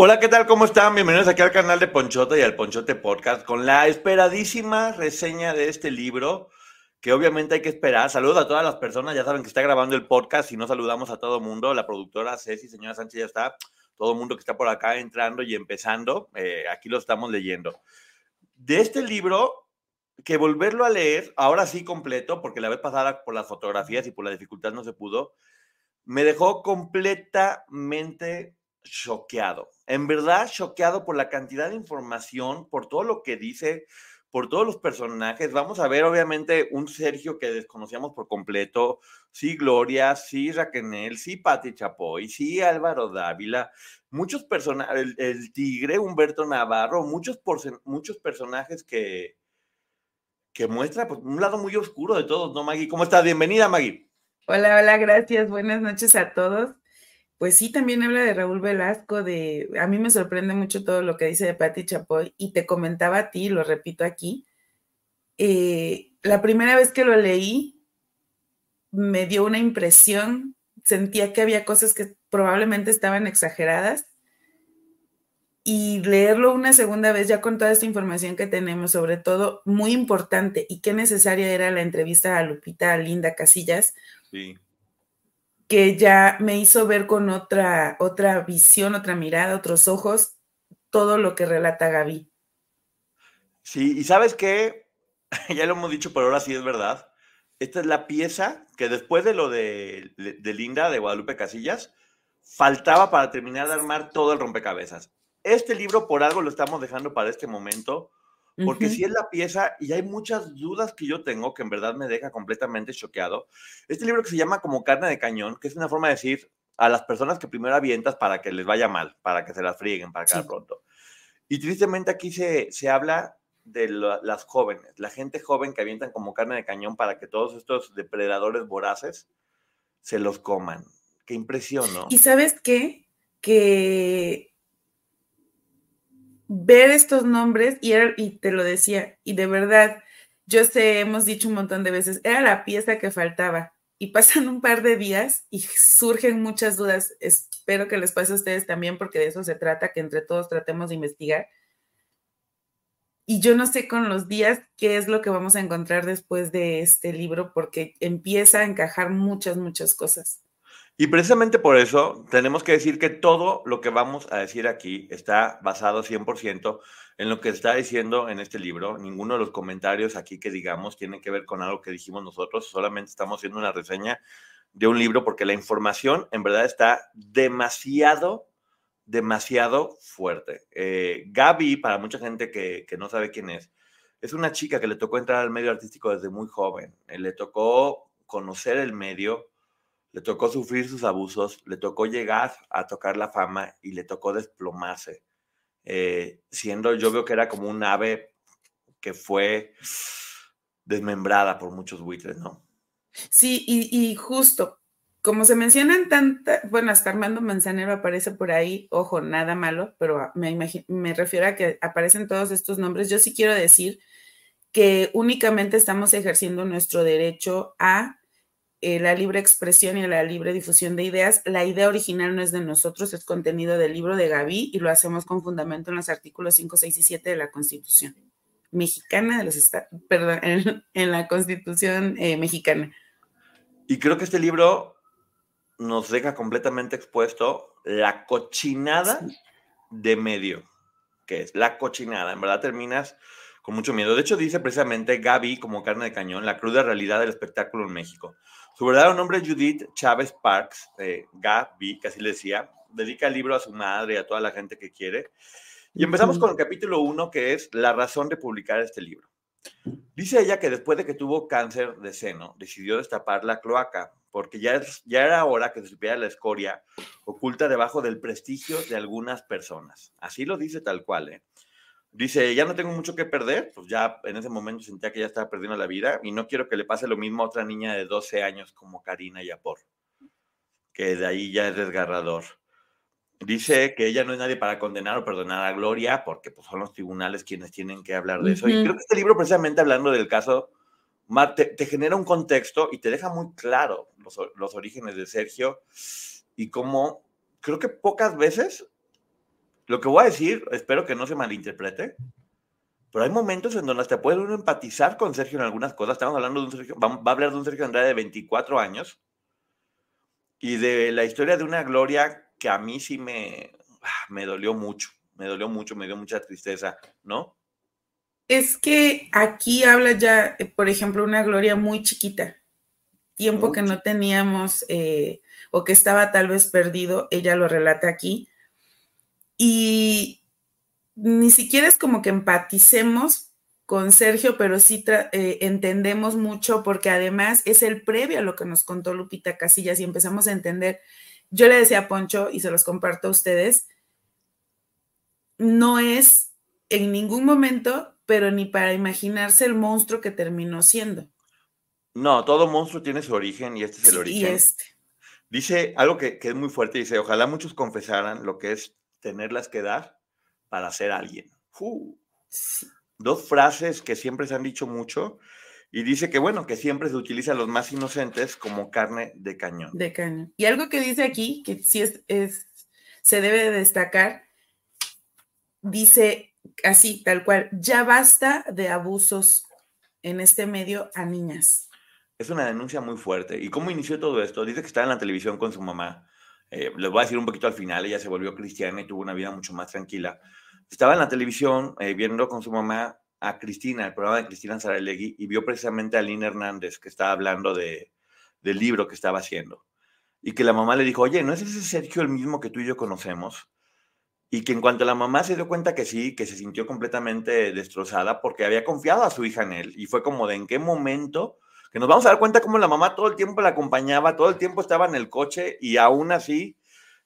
Hola, ¿qué tal? ¿Cómo están? Bienvenidos aquí al canal de Ponchote y al Ponchote Podcast con la esperadísima reseña de este libro que obviamente hay que esperar. Saludos a todas las personas, ya saben que está grabando el podcast y no saludamos a todo mundo. La productora Ceci, señora Sánchez ya está, todo el mundo que está por acá entrando y empezando, eh, aquí lo estamos leyendo. De este libro, que volverlo a leer, ahora sí completo, porque la vez pasada por las fotografías y por la dificultad no se pudo, me dejó completamente choqueado. En verdad, choqueado por la cantidad de información, por todo lo que dice, por todos los personajes. Vamos a ver, obviamente, un Sergio que desconocíamos por completo. Sí, Gloria, sí, Raquel, sí, Pati Chapoy, sí, Álvaro Dávila. Muchos personajes, el, tigre Humberto Navarro, muchos, muchos personajes que, que muestra pues, un lado muy oscuro de todos, ¿no, Maggie? ¿Cómo estás? Bienvenida, Maggie. Hola, hola, gracias. Buenas noches a todos pues sí, también habla de Raúl Velasco, de, a mí me sorprende mucho todo lo que dice de Patti Chapoy, y te comentaba a ti, lo repito aquí, eh, la primera vez que lo leí, me dio una impresión, sentía que había cosas que probablemente estaban exageradas, y leerlo una segunda vez ya con toda esta información que tenemos, sobre todo muy importante y qué necesaria era la entrevista a Lupita a Linda Casillas. Sí que ya me hizo ver con otra, otra visión, otra mirada, otros ojos, todo lo que relata Gaby. Sí, y sabes qué, ya lo hemos dicho, pero ahora sí es verdad. Esta es la pieza que después de lo de, de Linda, de Guadalupe Casillas, faltaba para terminar de armar todo el rompecabezas. Este libro por algo lo estamos dejando para este momento, porque si es la pieza y hay muchas dudas que yo tengo que en verdad me deja completamente choqueado. Este libro que se llama como carne de cañón, que es una forma de decir a las personas que primero avientas para que les vaya mal, para que se las frieguen, para que pronto. Y tristemente aquí se, se habla de las jóvenes, la gente joven que avientan como carne de cañón para que todos estos depredadores voraces se los coman. Qué impresión, ¿no? Y sabes qué? Que ver estos nombres y, y te lo decía, y de verdad, yo sé, hemos dicho un montón de veces, era la pieza que faltaba. Y pasan un par de días y surgen muchas dudas. Espero que les pase a ustedes también, porque de eso se trata, que entre todos tratemos de investigar. Y yo no sé con los días qué es lo que vamos a encontrar después de este libro, porque empieza a encajar muchas, muchas cosas. Y precisamente por eso tenemos que decir que todo lo que vamos a decir aquí está basado 100% en lo que está diciendo en este libro. Ninguno de los comentarios aquí que digamos tiene que ver con algo que dijimos nosotros, solamente estamos haciendo una reseña de un libro porque la información en verdad está demasiado, demasiado fuerte. Eh, Gaby, para mucha gente que, que no sabe quién es, es una chica que le tocó entrar al medio artístico desde muy joven. Eh, le tocó conocer el medio le tocó sufrir sus abusos, le tocó llegar a tocar la fama y le tocó desplomarse, eh, siendo yo veo que era como un ave que fue desmembrada por muchos buitres, ¿no? Sí, y, justo, como se mencionan tantas, bueno, hasta Armando Manzanero aparece por ahí, ojo, nada malo, pero me, me refiero a que aparecen todos estos nombres. Yo sí quiero decir que únicamente estamos ejerciendo nuestro derecho a eh, la libre expresión y la libre difusión de ideas. La idea original no es de nosotros, es contenido del libro de Gaby y lo hacemos con fundamento en los artículos 5, 6 y 7 de la Constitución mexicana de los Estados, perdón, en, la Constitución eh, mexicana. Y creo que este libro nos deja completamente expuesto la cochinada de medio, que es la cochinada. En verdad terminas con mucho miedo. De hecho, dice precisamente Gaby, como carne de cañón, la cruda realidad del espectáculo en México. Su verdadero nombre es Judith Chávez Parks, eh, Gaby, que así le decía, dedica el libro a su madre y a toda la gente que quiere. Y empezamos con el capítulo 1, que es la razón de publicar este libro. Dice ella que después de que tuvo cáncer de seno, decidió destapar la cloaca, porque ya, ya era hora que se supiera la escoria oculta debajo del prestigio de algunas personas. Así lo dice tal cual, ¿eh? Dice, ya no tengo mucho que perder, pues ya en ese momento sentía que ya estaba perdiendo la vida y no quiero que le pase lo mismo a otra niña de 12 años como Karina Yapor, que de ahí ya es desgarrador. Dice que ella no es nadie para condenar o perdonar a Gloria, porque pues, son los tribunales quienes tienen que hablar de eso. Y creo que este libro, precisamente hablando del caso, te, te genera un contexto y te deja muy claro los, los orígenes de Sergio y cómo creo que pocas veces lo que voy a decir, espero que no se malinterprete, pero hay momentos en donde hasta puede uno empatizar con Sergio en algunas cosas. Estamos hablando de un Sergio, va, a hablar de un Sergio Andrade de 24 años y de la historia de una Gloria que a mí sí me, ah, me dolió mucho, me dolió mucho, me dio mucha tristeza, ¿no? Es que aquí habla ya, eh, por ejemplo, una Gloria muy chiquita, tiempo que no teníamos eh, o que estaba tal vez perdido, ella lo relata aquí y ni siquiera es como que empaticemos con Sergio, pero sí eh, entendemos mucho porque además es el previo a lo que nos contó Lupita Casillas y empezamos a entender. Yo le decía a Poncho y se los comparto a ustedes, no es en ningún momento, pero ni para imaginarse el monstruo que terminó siendo. No, todo monstruo tiene su origen y este es el origen. este. Dice algo que, que, es muy fuerte, dice, ojalá muchos confesaran lo que es tenerlas que dar para ser alguien. Dos frases que siempre se han dicho mucho y dice que bueno, que siempre se utiliza a los más inocentes como carne de cañón. De cañón. Y algo que dice aquí, que sí es, es se debe de destacar, dice así, tal cual, ya basta de abusos en este medio a niñas. Es una denuncia muy fuerte. ¿Y cómo inició todo esto? Dice que está en la televisión con su mamá eh, les voy a decir un poquito al final, ella se volvió cristiana y tuvo una vida mucho más tranquila. Estaba en la televisión eh, viendo con su mamá a Cristina, el programa de Cristina Saralegui, y vio precisamente a Lina Hernández que estaba hablando de, del libro que estaba haciendo. Y que la mamá le dijo, oye, ¿no es ese Sergio el mismo que tú y yo conocemos? Y que en cuanto la mamá se dio cuenta que sí, que se sintió completamente destrozada porque había confiado a su hija en él. Y fue como de en qué momento que nos vamos a dar cuenta cómo la mamá todo el tiempo la acompañaba, todo el tiempo estaba en el coche y aún así,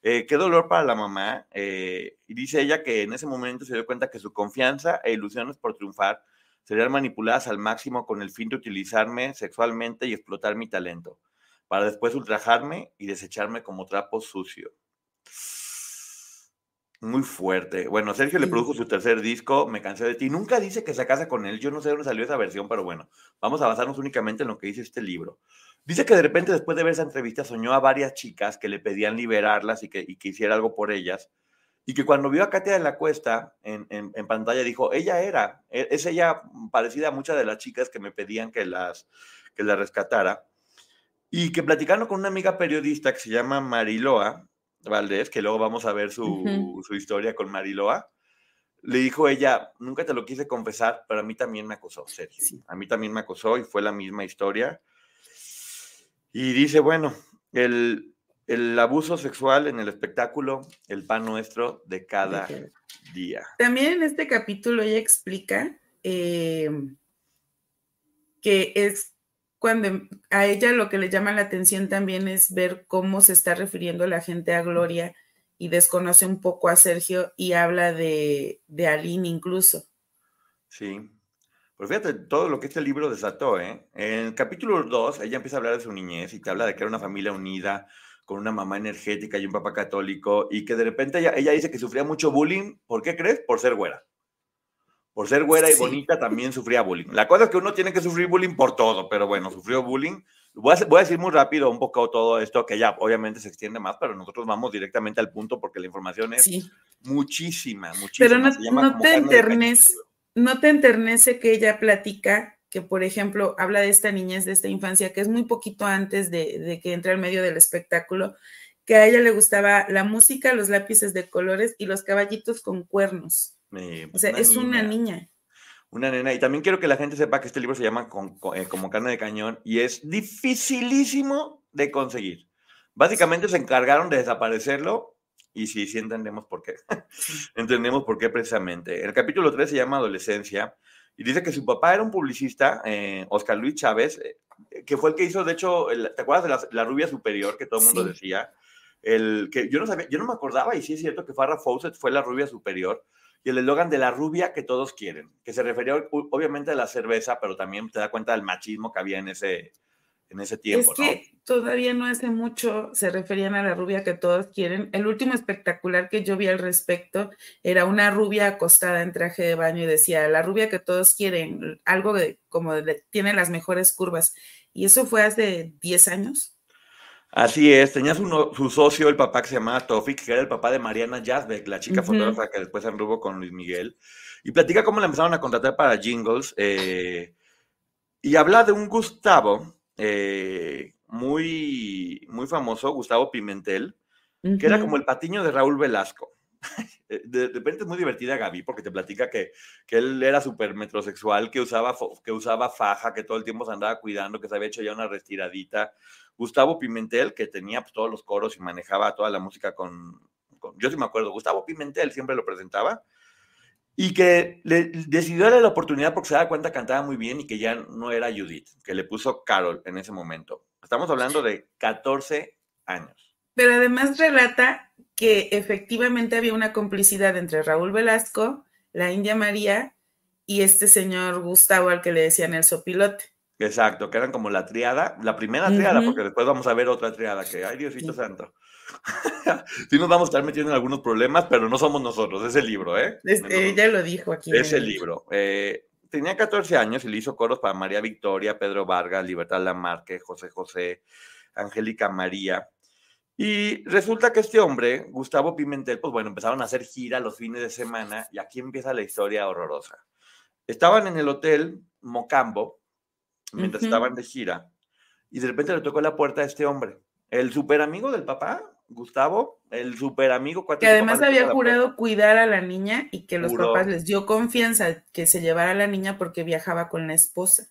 eh, qué dolor para la mamá. Eh, y dice ella que en ese momento se dio cuenta que su confianza e ilusiones por triunfar serían manipuladas al máximo con el fin de utilizarme sexualmente y explotar mi talento, para después ultrajarme y desecharme como trapo sucio. Muy fuerte. Bueno, Sergio le produjo su tercer disco, Me cansé de ti. Nunca dice que se casa con él. Yo no sé dónde salió esa versión, pero bueno, vamos a basarnos únicamente en lo que dice este libro. Dice que de repente después de ver esa entrevista soñó a varias chicas que le pedían liberarlas y que, y que hiciera algo por ellas. Y que cuando vio a Katia en la cuesta en, en, en, pantalla dijo, ella era, e, es ella parecida a muchas de las chicas que me pedían que las, que las rescatara. Y que platicando con una amiga periodista que se llama Mariloa, Valdés, que luego vamos a ver su, historia con Mariloa, le dijo ella, nunca te lo quise confesar, pero a mí también me acosó, Sergio. A mí también me acosó y fue la misma historia. Y dice, bueno, el, abuso sexual en el espectáculo, el pan nuestro de cada día. También en este capítulo ella explica em, que es cuando a ella lo que le llama la atención también es ver cómo se está refiriendo la gente a Gloria y desconoce un poco a Sergio y habla de, de Aline incluso. Sí. Pues fíjate todo lo que este libro desató, ¿eh? En el capítulo 2, ella empieza a hablar de su niñez y te habla de que era una familia unida, con una mamá energética y un papá católico, y que de repente ella, ella dice que sufría mucho bullying. ¿Por qué crees? Por ser güera por ser güera y bonita también sufría bullying. La cosa es que uno tiene que sufrir bullying por todo, pero bueno, sufrió bullying. Voy a, decir muy rápido un poco todo esto, que ya obviamente se extiende más, pero nosotros vamos directamente al punto porque la información es muchísima, muchísima. Pero no, te enternece, no te enternece que ella platica que, por ejemplo, habla de esta niñez, de esta infancia, que es muy poquito antes de, que entre al medio del espectáculo, que a ella le gustaba la música, los lápices de colores y los caballitos con cuernos. O sea, es una niña. Una nena. Y también quiero que la gente sepa que este libro se llama eh, Como carne de cañón y es dificilísimo de conseguir. Básicamente se encargaron de desaparecerlo y sí, sí entendemos por qué. entendemos por qué precisamente. El capítulo 3 se llama Adolescencia y dice que su papá era un publicista, eh, Oscar Luis Chávez, eh, que fue el que hizo, de hecho, ¿te acuerdas de la, rubia superior que todo el mundo decía? El, que yo no sabía, yo no me acordaba y sí es cierto que Farrah Fawcett fue la rubia superior y el eslogan de la rubia que todos quieren, que se refería obviamente a la cerveza, pero también te da cuenta del machismo que había en ese, en ese tiempo. Es que todavía no hace mucho se referían a la rubia que todos quieren. El último espectacular que yo vi al respecto era una rubia acostada en traje de baño y decía, la rubia que todos quieren, algo de, como tiene las mejores curvas. Y eso fue hace 10 años. Así es, tenía su, su, socio, el papá que se llamaba Tofik, que era el papá de Mariana Yazbek, la chica fotógrafa que después se anduvo con Luis Miguel, y platica cómo la empezaron a contratar para jingles, eh, y habla de un Gustavo eh, muy, muy famoso, Gustavo Pimentel, que era como el patiño de Raúl Velasco. De, repente es muy divertida Gaby porque te platica que, que él era súper metrosexual, que usaba, que usaba faja, que todo el tiempo se andaba cuidando, que se había hecho ya una retiradita Gustavo Pimentel, que tenía pues, todos los coros y manejaba toda la música con, yo sí me acuerdo, Gustavo Pimentel siempre lo presentaba, y que le decidió darle la oportunidad porque se daba cuenta que cantaba muy bien y que ya no era Judith, que le puso Carol en ese momento. Estamos hablando de 14 años. Pero además relata que efectivamente había una complicidad entre Raúl Velasco, la India María y este señor Gustavo al que le decían el sopilote. Exacto, que eran como la triada, la primera triada, porque después vamos a ver otra triada que, ay Diosito Santo. sí nos vamos a estar metiendo en algunos problemas, pero no somos nosotros, es el libro, ¿eh? ella lo dijo aquí. Es el libro. Eh, tenía 14 años y le hizo coros para María Victoria, Pedro Vargas, Libertad Lamarque, José José, Angélica María. Y resulta que este hombre, Gustavo Pimentel, pues bueno, empezaron a hacer gira los fines de semana y aquí empieza la historia horrorosa. Estaban en el hotel Mocambo, mientras estaban de gira, y de repente le tocó la puerta a este hombre, el super amigo del papá, Gustavo, el super amigo. Que además había jurado cuidar a la niña y que los papás les dio confianza que se llevara a la niña porque viajaba con la esposa.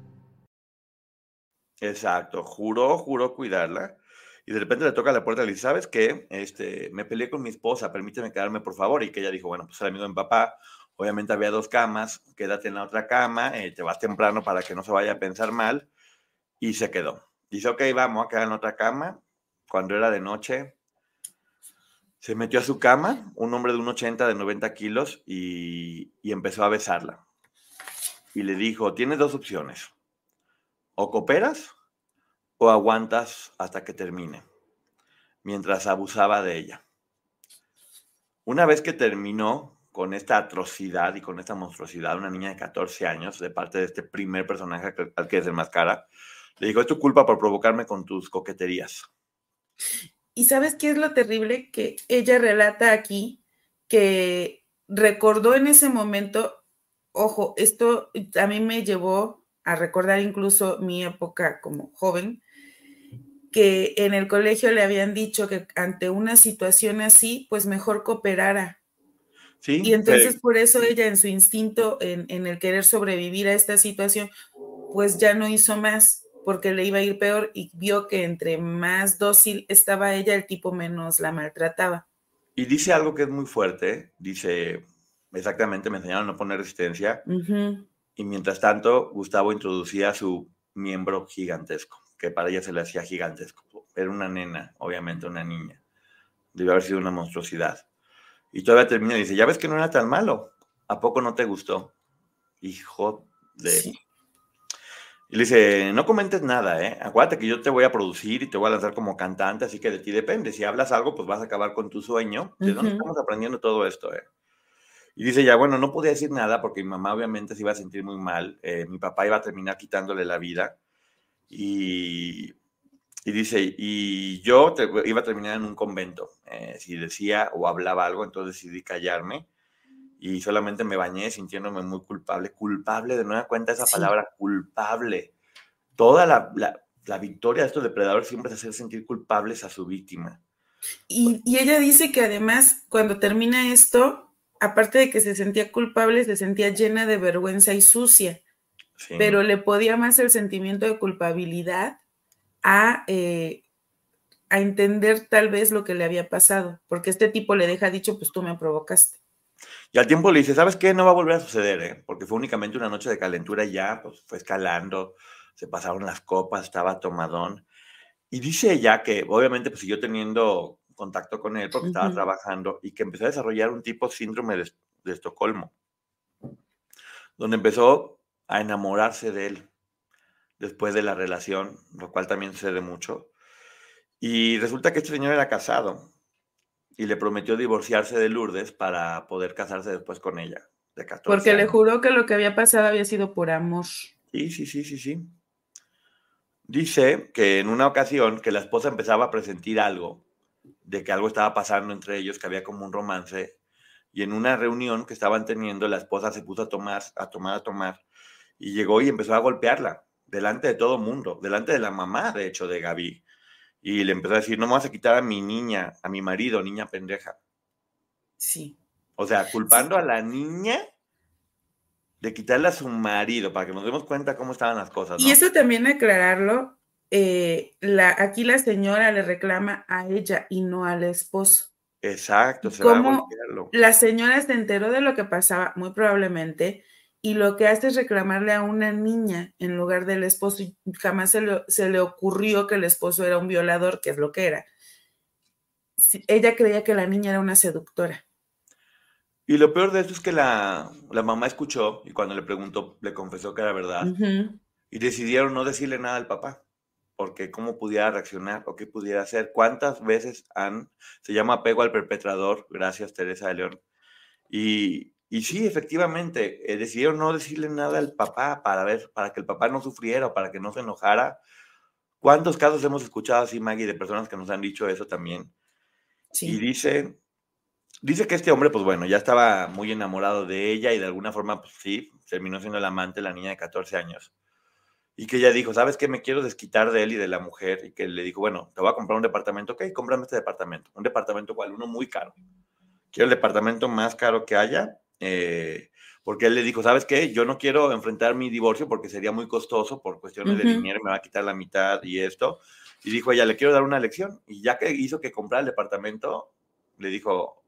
Exacto, juró, juró cuidarla. Y de repente le toca la puerta y le dice, ¿sabes qué? Este, me peleé con mi esposa, permíteme quedarme, por favor. Y que ella dijo, bueno, pues el amigo de mi papá, obviamente había dos camas, quédate en la otra cama, eh, te vas temprano para que no se vaya a pensar mal. Y se quedó. Dice, ok, vamos a quedar en otra cama. Cuando era de noche, se metió a su cama, un hombre de un 80, de 90 kilos, y, y empezó a besarla. Y le dijo, tienes dos opciones o cooperas o aguantas hasta que termine, mientras abusaba de ella. Una vez que terminó con esta atrocidad y con esta monstruosidad, una niña de 14 años, de parte de este primer personaje al que es cara, le dijo, es tu culpa por provocarme con tus coqueterías. Y sabes qué es lo terrible que ella relata aquí, que recordó en ese momento, ojo, esto a mí me llevó a recordar incluso mi época como joven, que en el colegio le habían dicho que ante una situación así, pues mejor cooperara. Sí, y entonces por eso ella en su instinto, en, en, el querer sobrevivir a esta situación, pues ya no hizo más porque le iba a ir peor y vio que entre más dócil estaba ella, el tipo menos la maltrataba. Y dice algo que es muy fuerte, dice, exactamente, me enseñaron a no poner resistencia. Y mientras tanto, Gustavo introducía su miembro gigantesco, que para ella se le hacía gigantesco. Era una nena, obviamente una niña. Debe haber sido una monstruosidad. Y todavía termina y dice, ya ves que no era tan malo. ¿A poco no te gustó? Hijo de... Y le dice, no comentes nada, ¿eh? Acuérdate que yo te voy a producir y te voy a lanzar como cantante, así que de ti depende. Si hablas algo, pues vas a acabar con tu sueño. ¿De dónde estamos aprendiendo todo esto, eh? Y dice ya, bueno, no podía decir nada porque mi mamá obviamente se iba a sentir muy mal. Eh, mi papá iba a terminar quitándole la vida. Y, y dice, y yo iba a terminar en un convento. Eh, si decía o hablaba algo, entonces decidí callarme y solamente me bañé sintiéndome muy culpable. Culpable, de nueva cuenta esa palabra, culpable. Toda la, la, victoria de estos depredadores siempre es hacer sentir culpables a su víctima. Y, y, ella dice que además, cuando termina esto, aparte de que se sentía culpable, se sentía llena de vergüenza y sucia. Pero le podía más el sentimiento de culpabilidad a, eh, a entender tal vez lo que le había pasado, porque este tipo le deja dicho, pues tú me provocaste. Y al tiempo le dice, ¿sabes qué? No va a volver a suceder, ¿eh? porque fue únicamente una noche de calentura y ya, pues fue escalando, se pasaron las copas, estaba tomadón. Y dice ella que obviamente pues siguió teniendo contacto con él porque estaba trabajando y que empezó a desarrollar un tipo de síndrome de, de Estocolmo, donde empezó a enamorarse de él después de la relación, lo cual también sucede mucho. Y resulta que este señor era casado y le prometió divorciarse de Lourdes para poder casarse después con ella. De Porque le juró que lo que había pasado había sido por amor. Sí, sí, sí, sí, sí. Dice que en una ocasión que la esposa empezaba a presentir algo, de que algo estaba pasando entre ellos, que había como un romance, y en una reunión que estaban teniendo, la esposa se puso a tomar, a tomar, a tomar, y llegó y empezó a golpearla, delante de todo mundo, delante de la mamá, de hecho, de Gaby y le empezó a decir, no me vas a quitar a mi niña, a mi marido, niña pendeja. Sí. O sea, culpando a la niña de quitarle a su marido, para que nos demos cuenta cómo estaban las cosas. Y eso también aclararlo, eh, la, aquí la señora le reclama a ella y no al esposo. Exacto, se Como la señora se enteró de lo que pasaba, muy probablemente, y lo que hace es reclamarle a una niña en lugar del esposo y jamás se le, se le ocurrió que el esposo era un violador, que es lo que era. ella creía que la niña era una seductora. Y lo peor de esto es que la, mamá escuchó y cuando le preguntó, le confesó que era verdad. Y decidieron no decirle nada al papá, porque cómo pudiera reaccionar o qué pudiera hacer. ¿Cuántas veces han, se llama apego al perpetrador, gracias Teresa de León, y, y sí, efectivamente, eh, decidieron no decirle nada al papá para ver, para que el papá no sufriera o para que no se enojara. ¿Cuántos casos hemos escuchado así, Maggie, de personas que nos han dicho eso también? Y dice, dice que este hombre, pues bueno, ya estaba muy enamorado de ella y de alguna forma, pues sí, terminó siendo el amante, la niña de 14 años. Y que ella dijo, ¿sabes qué? Me quiero desquitar de él y de la mujer. Y que le dijo, bueno, te voy a comprar un departamento. Ok, cómprame este departamento. Un departamento cual, uno muy caro. Quiero el departamento más caro que haya eh, porque él le dijo, ¿sabes qué? Yo no quiero enfrentar mi divorcio porque sería muy costoso por cuestiones de dinero, me va a quitar la mitad y esto. Y dijo ella, le quiero dar una lección. Y ya que hizo que comprara el departamento, le dijo,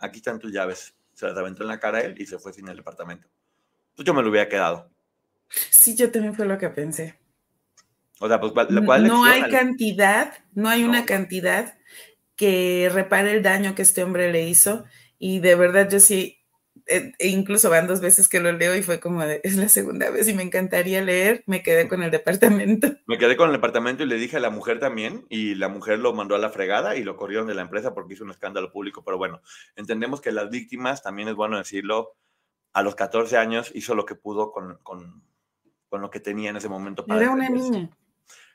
aquí están tus llaves. Se las aventó en la cara a él y se fue sin el departamento. Pues yo me lo hubiera quedado. Sí, yo también fue lo que pensé. O sea, pues, No hay cantidad, no hay una cantidad que repare el daño que este hombre le hizo. Y de verdad yo sí e, e incluso van dos veces que lo leo y fue como es la segunda vez y me encantaría leer, me quedé con el departamento. Me quedé con el departamento y le dije a la mujer también y la mujer lo mandó a la fregada y lo corrieron de la empresa porque hizo un escándalo público, pero bueno, entendemos que las víctimas, también es bueno decirlo, a los 14 años hizo lo que pudo con, con, con lo que tenía en ese momento. Para Era una niña.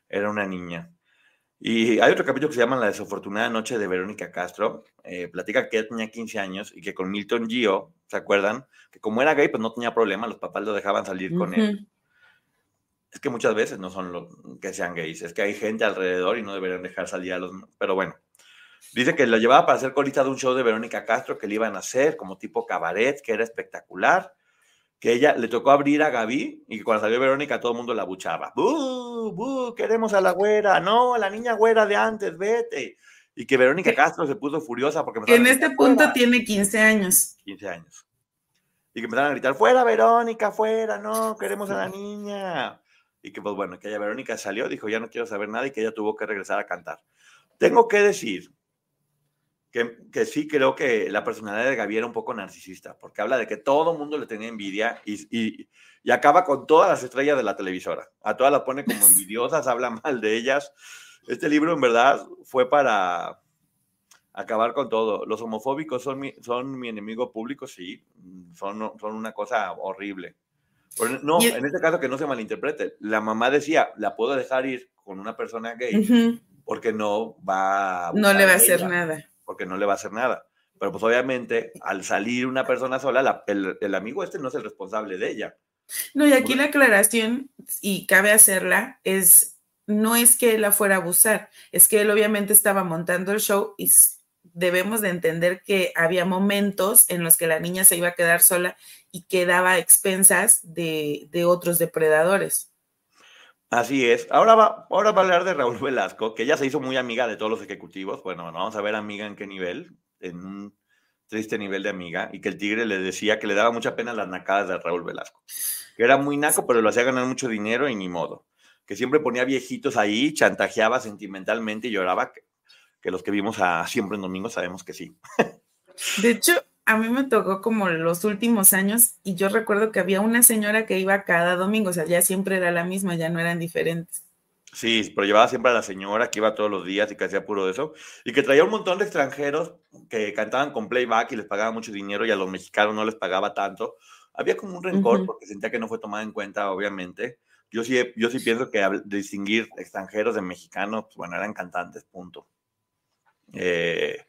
Era una niña. Y hay otro capítulo que se llama La desafortunada noche de Verónica Castro. Eh, platica que ella tenía 15 años y que con Milton Gio, ¿se acuerdan? Que como era gay, pues no tenía problema, los papás lo dejaban salir con él. Es que muchas veces no son los que sean gays, es que hay gente alrededor y no deberían dejar salir a los... Pero bueno, dice que lo llevaba para ser colista de un show de Verónica Castro que le iban a hacer como tipo cabaret, que era espectacular que ella le tocó abrir a Gaby y que cuando salió Verónica todo el mundo la buchaba. ¡Bú! ¡Bú! Queremos a la güera. No, la niña güera de antes, vete. Y que Verónica Castro se puso furiosa porque... Que en este punto tiene 15 años. 15 años. Y que empezaron a gritar, fuera Verónica, fuera, no, queremos a la niña. Y que pues bueno, que ella Verónica salió, dijo, ya no quiero saber nada y que ella tuvo que regresar a cantar. Tengo que decir que, sí creo que la personalidad de Gaby era un poco narcisista, porque habla de que todo el mundo le tenía envidia y, y, acaba con todas las estrellas de la televisora. A todas las pone como envidiosas, habla mal de ellas. Este libro en verdad fue para acabar con todo. Los homofóbicos son mi, son mi enemigo público, sí, son, son una cosa horrible. no, en este caso que no se malinterprete, la mamá decía, la puedo dejar ir con una persona gay porque no va a... No le va a hacer nada porque no le va a hacer nada. Pero pues obviamente al salir una persona sola, el, amigo este no es el responsable de ella. No, y aquí la aclaración, y cabe hacerla, es, no es que él la fuera a abusar, es que él obviamente estaba montando el show y debemos de entender que había momentos en los que la niña se iba a quedar sola y quedaba a expensas de, de otros depredadores. Así es. Ahora va, ahora va a hablar de Raúl Velasco, que ya se hizo muy amiga de todos los ejecutivos. Bueno, vamos a ver amiga en qué nivel, en un triste nivel de amiga, y que el tigre le decía que le daba mucha pena las nacadas de Raúl Velasco, que era muy naco, pero lo hacía ganar mucho dinero y ni modo. Que siempre ponía viejitos ahí, chantajeaba sentimentalmente y lloraba, que, que los que vimos a Siempre en Domingo sabemos que sí. De hecho, a mí me tocó como los últimos años y yo recuerdo que había una señora que iba cada domingo, o sea, ya siempre era la misma, ya no eran diferentes. Sí, pero llevaba siempre a la señora que iba todos los días y que hacía puro de eso, y que traía un montón de extranjeros que cantaban con playback y les pagaba mucho dinero y a los mexicanos no les pagaba tanto. Había como un rencor porque sentía que no fue tomada en cuenta, obviamente. Yo sí, yo sí pienso que distinguir extranjeros de mexicanos, pues, bueno, eran cantantes, punto. Eh,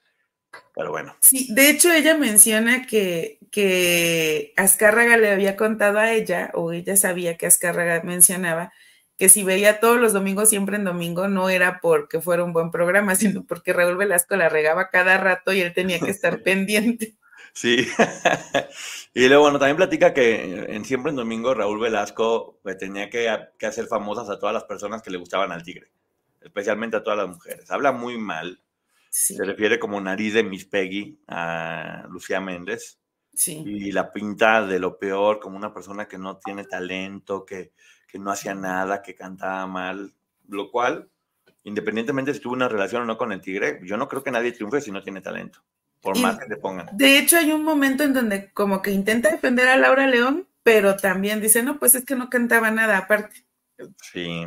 pero bueno. Sí, de hecho ella menciona que, que Azcárraga le había contado a ella, o ella sabía que Azcárraga mencionaba, que si veía todos los domingos siempre en domingo, no era porque fuera un buen programa, sino porque Raúl Velasco la regaba cada rato y él tenía que estar pendiente. Sí. y luego, bueno, también platica que en Siempre en Domingo Raúl Velasco pues, tenía que, que, hacer famosas a todas las personas que le gustaban al tigre, especialmente a todas las mujeres. Habla muy mal se refiere como nariz de Miss Peggy a Lucía Méndez. Sí. Y la pinta de lo peor, como una persona que no tiene talento, que, que no hacía nada, que cantaba mal, lo cual, independientemente si tuvo una relación o no con el tigre, yo no creo que nadie triunfe si no tiene talento, por más que te pongan. De hecho, hay un momento en donde como que intenta defender a Laura León, pero también dice, no, pues es que no cantaba nada aparte. Sí.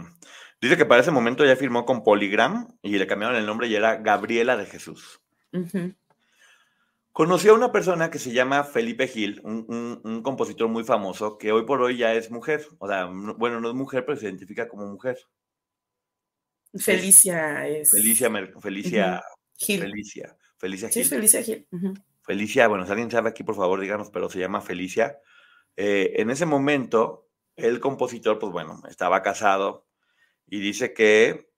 Dice que para ese momento ya firmó con Polygram y le cambiaron el nombre y era Gabriela de Jesús. Conoció a una persona que se llama Felipe Gil, un, compositor muy famoso, que hoy por hoy ya es mujer. O sea, bueno, no es mujer, pero se identifica como mujer. Felicia es. Felicia, Felicia, Gil. Felicia, Felicia Gil. Sí, Felicia Gil. Felicia, bueno, si alguien sabe aquí, por favor, díganos, pero se llama Felicia. Eh, en ese momento, el compositor, pues bueno, estaba casado, y dice que,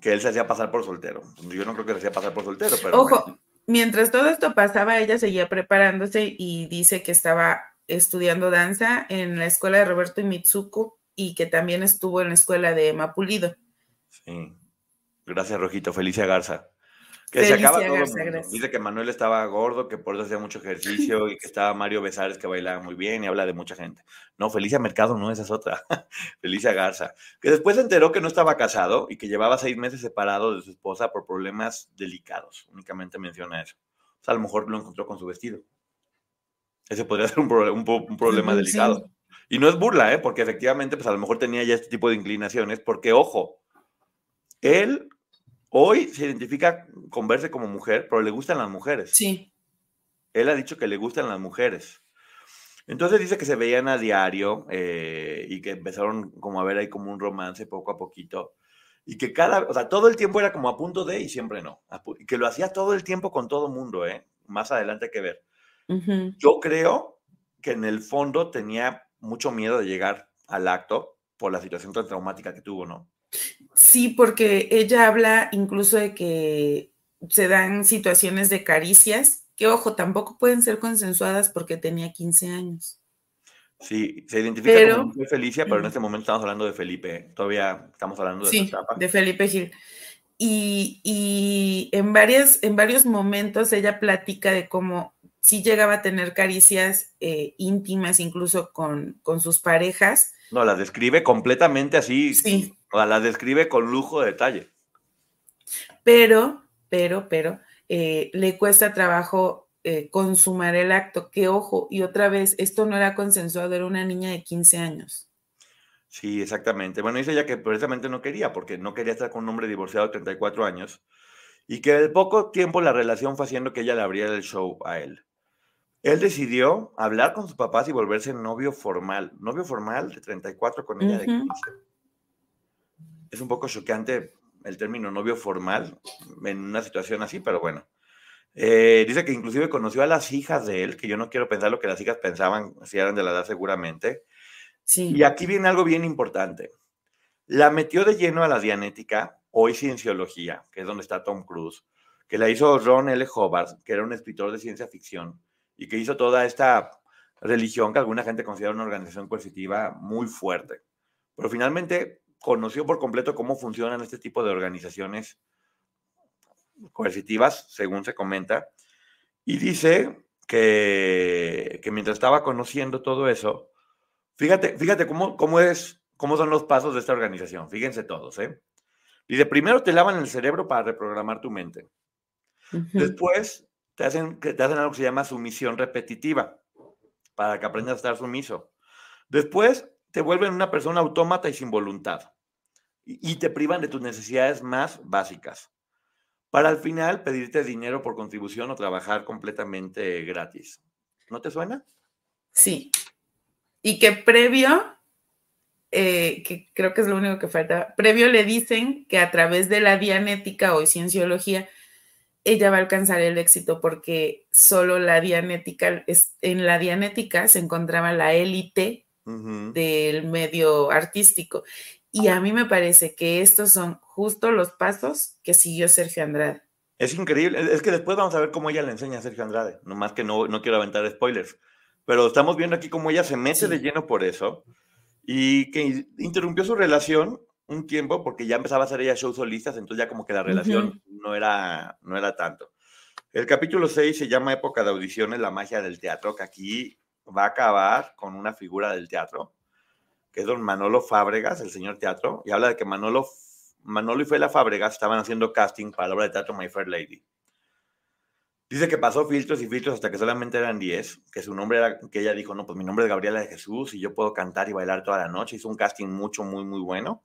que él se hacía pasar por soltero. Yo no creo que se hacía pasar por soltero, pero... Ojo, mientras todo esto pasaba, ella seguía preparándose y dice que estaba estudiando danza en la escuela de Roberto y Mitsuko y que también estuvo en la escuela de Mapulido. Sí. Gracias, Rojito. Felicia Garza. Que se acaba todo. Dice que Manuel estaba gordo, que por eso hacía mucho ejercicio y que estaba Mario Besares que bailaba muy bien y habla de mucha gente. No, Felicia Mercado no, esa es otra. Felicia Garza. Que después se enteró que no estaba casado y que llevaba seis meses separado de su esposa por problemas delicados. Únicamente menciona eso. O sea, a lo mejor lo encontró con su vestido. Ese podría ser un, problema delicado. Y no es burla, ¿eh? porque efectivamente, pues a lo mejor tenía ya este tipo de inclinaciones, porque ojo, él Hoy se identifica con verse como mujer, pero le gustan las mujeres. Sí. Él ha dicho que le gustan las mujeres. Entonces dice que se veían a diario eh, y que empezaron como a ver ahí como un romance poco a poquito. Y que cada, o sea, todo el tiempo era como a punto de y siempre no. Y que lo hacía todo el tiempo con todo mundo, ¿eh? Más adelante hay que ver. Yo creo que en el fondo tenía mucho miedo de llegar al acto por la situación tan traumática que tuvo, ¿no? Sí, porque ella habla incluso de que se dan situaciones de caricias, que ojo, tampoco pueden ser consensuadas porque tenía 15 años. Sí, se identifica como Felicia, pero en este momento estamos hablando de Felipe. Todavía estamos hablando de sí, de Felipe Gil. Y, en, varias, en varios momentos ella platica de cómo sí llegaba a tener caricias eh, íntimas, incluso con, con sus parejas, no, la describe completamente así. Sí. O la describe con lujo de detalle. Pero, pero, pero, eh, le cuesta trabajo eh, consumar el acto. Que ojo, y otra vez, esto no era consensuado, era una niña de 15 años. Sí, exactamente. Bueno, dice ella que precisamente no quería, porque no quería estar con un hombre divorciado de 34 años, y que de poco tiempo la relación fue haciendo que ella le abriera el show a él. Él decidió hablar con sus papás y volverse novio formal. Novio formal de 34 con ella de 15. Es un poco choqueante el término novio formal en una situación así, pero bueno. Eh, dice que inclusive conoció a las hijas de él, que yo no quiero pensar lo que las hijas pensaban, si eran de la edad seguramente. Sí. Y aquí viene algo bien importante. La metió de lleno a la dianética, hoy cienciología, que es donde está Tom Cruise, que la hizo Ron L. Hobart, que era un escritor de ciencia ficción, y que hizo toda esta religión que alguna gente considera una organización coercitiva muy fuerte. Pero finalmente conoció por completo cómo funcionan este tipo de organizaciones coercitivas, según se comenta, y dice que, que mientras estaba conociendo todo eso, fíjate, fíjate cómo, cómo, es, cómo son los pasos de esta organización, fíjense todos, ¿eh? Dice, primero te lavan el cerebro para reprogramar tu mente. Después te hacen, te hacen algo que se llama sumisión repetitiva, para que aprendas a estar sumiso. Después te vuelven una persona autómata y sin voluntad. Y, te privan de tus necesidades más básicas para al final pedirte dinero por contribución o trabajar completamente gratis. ¿No te suena? Sí. Y que previo, eh, que creo que es lo único que falta, previo le dicen que a través de la dianética o cienciología, ella va a alcanzar el éxito porque solo la dianética, en la dianética se encontraba la élite del medio artístico y a mí me parece que estos son justo los pasos que siguió Sergio Andrade. Es increíble. Es que después vamos a ver cómo ella le enseña a Sergio Andrade. Nomás que no, no quiero aventar spoilers. Pero estamos viendo aquí cómo ella se mete de lleno por eso y que interrumpió su relación un tiempo porque ya empezaba a hacer ella shows solistas, entonces ya como que la relación no, era, no era tanto. El capítulo 6 se llama Época de audiciones, la magia del teatro, que aquí va a acabar con una figura del teatro que es don Manolo Fábregas, el señor teatro, y habla de que Manolo, Manolo y Fela Fábregas estaban haciendo casting para la obra de teatro My Fair Lady. Dice que pasó filtros y filtros hasta que solamente eran 10, que su nombre era, que ella dijo, no, pues mi nombre es Gabriela de Jesús y yo puedo cantar y bailar toda la noche. Hizo un casting mucho, muy, muy bueno.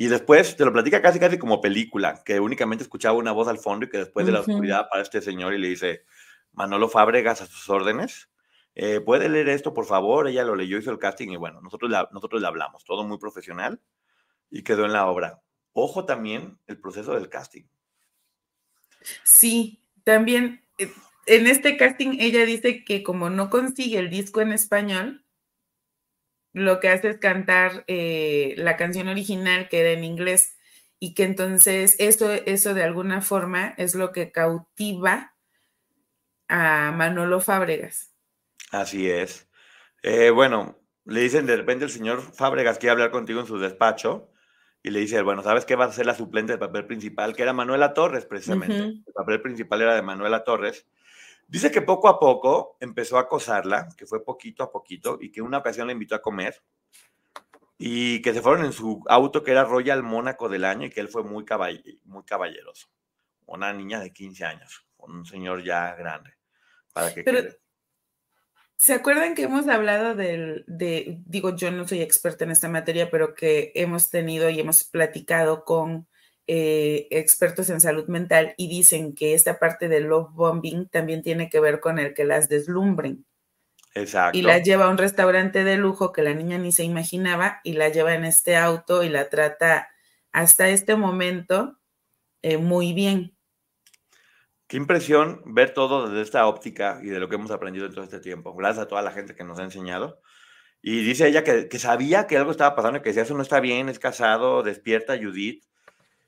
Y después te lo platica casi, casi como película, que únicamente escuchaba una voz al fondo y que después de la oscuridad para este señor y le dice, Manolo Fábregas a sus órdenes, eh, ¿puede leer esto, por favor? Ella lo leyó, hizo el casting y bueno, nosotros, nosotros le hablamos, todo muy profesional y quedó en la obra. Ojo también el proceso del casting. Sí, también eh, en este casting ella dice que como no consigue el disco en español, lo que hace es cantar eh, la canción original que era en inglés y que entonces eso, eso de alguna forma es lo que cautiva a Manolo Fábregas. Así es. Eh, bueno, le dicen de repente el señor Fábregas quiere hablar contigo en su despacho y le dice, bueno, ¿sabes qué va a ser la suplente del papel principal? Que era Manuela Torres, precisamente. El papel principal era de Manuela Torres. Dice que poco a poco empezó a acosarla, que fue poquito a poquito, y que una ocasión la invitó a comer, y que se fueron en su auto que era Royal Mónaco del año y que él fue muy, muy caballeroso. Una niña de 15 años, con un señor ya grande. Para que Pero, ¿Se acuerdan que hemos hablado del, de, digo, yo no soy experta en esta materia, pero que hemos tenido y hemos platicado con eh, expertos en salud mental y dicen que esta parte del love bombing también tiene que ver con el que las deslumbren. Exacto. Y la lleva a un restaurante de lujo que la niña ni se imaginaba y la lleva en este auto y la trata hasta este momento eh, muy bien. Qué impresión ver todo desde esta óptica y de lo que hemos aprendido en todo este tiempo. Gracias a toda la gente que nos ha enseñado. Y dice ella que, que sabía que algo estaba pasando, que si eso no está bien, es casado, despierta Judith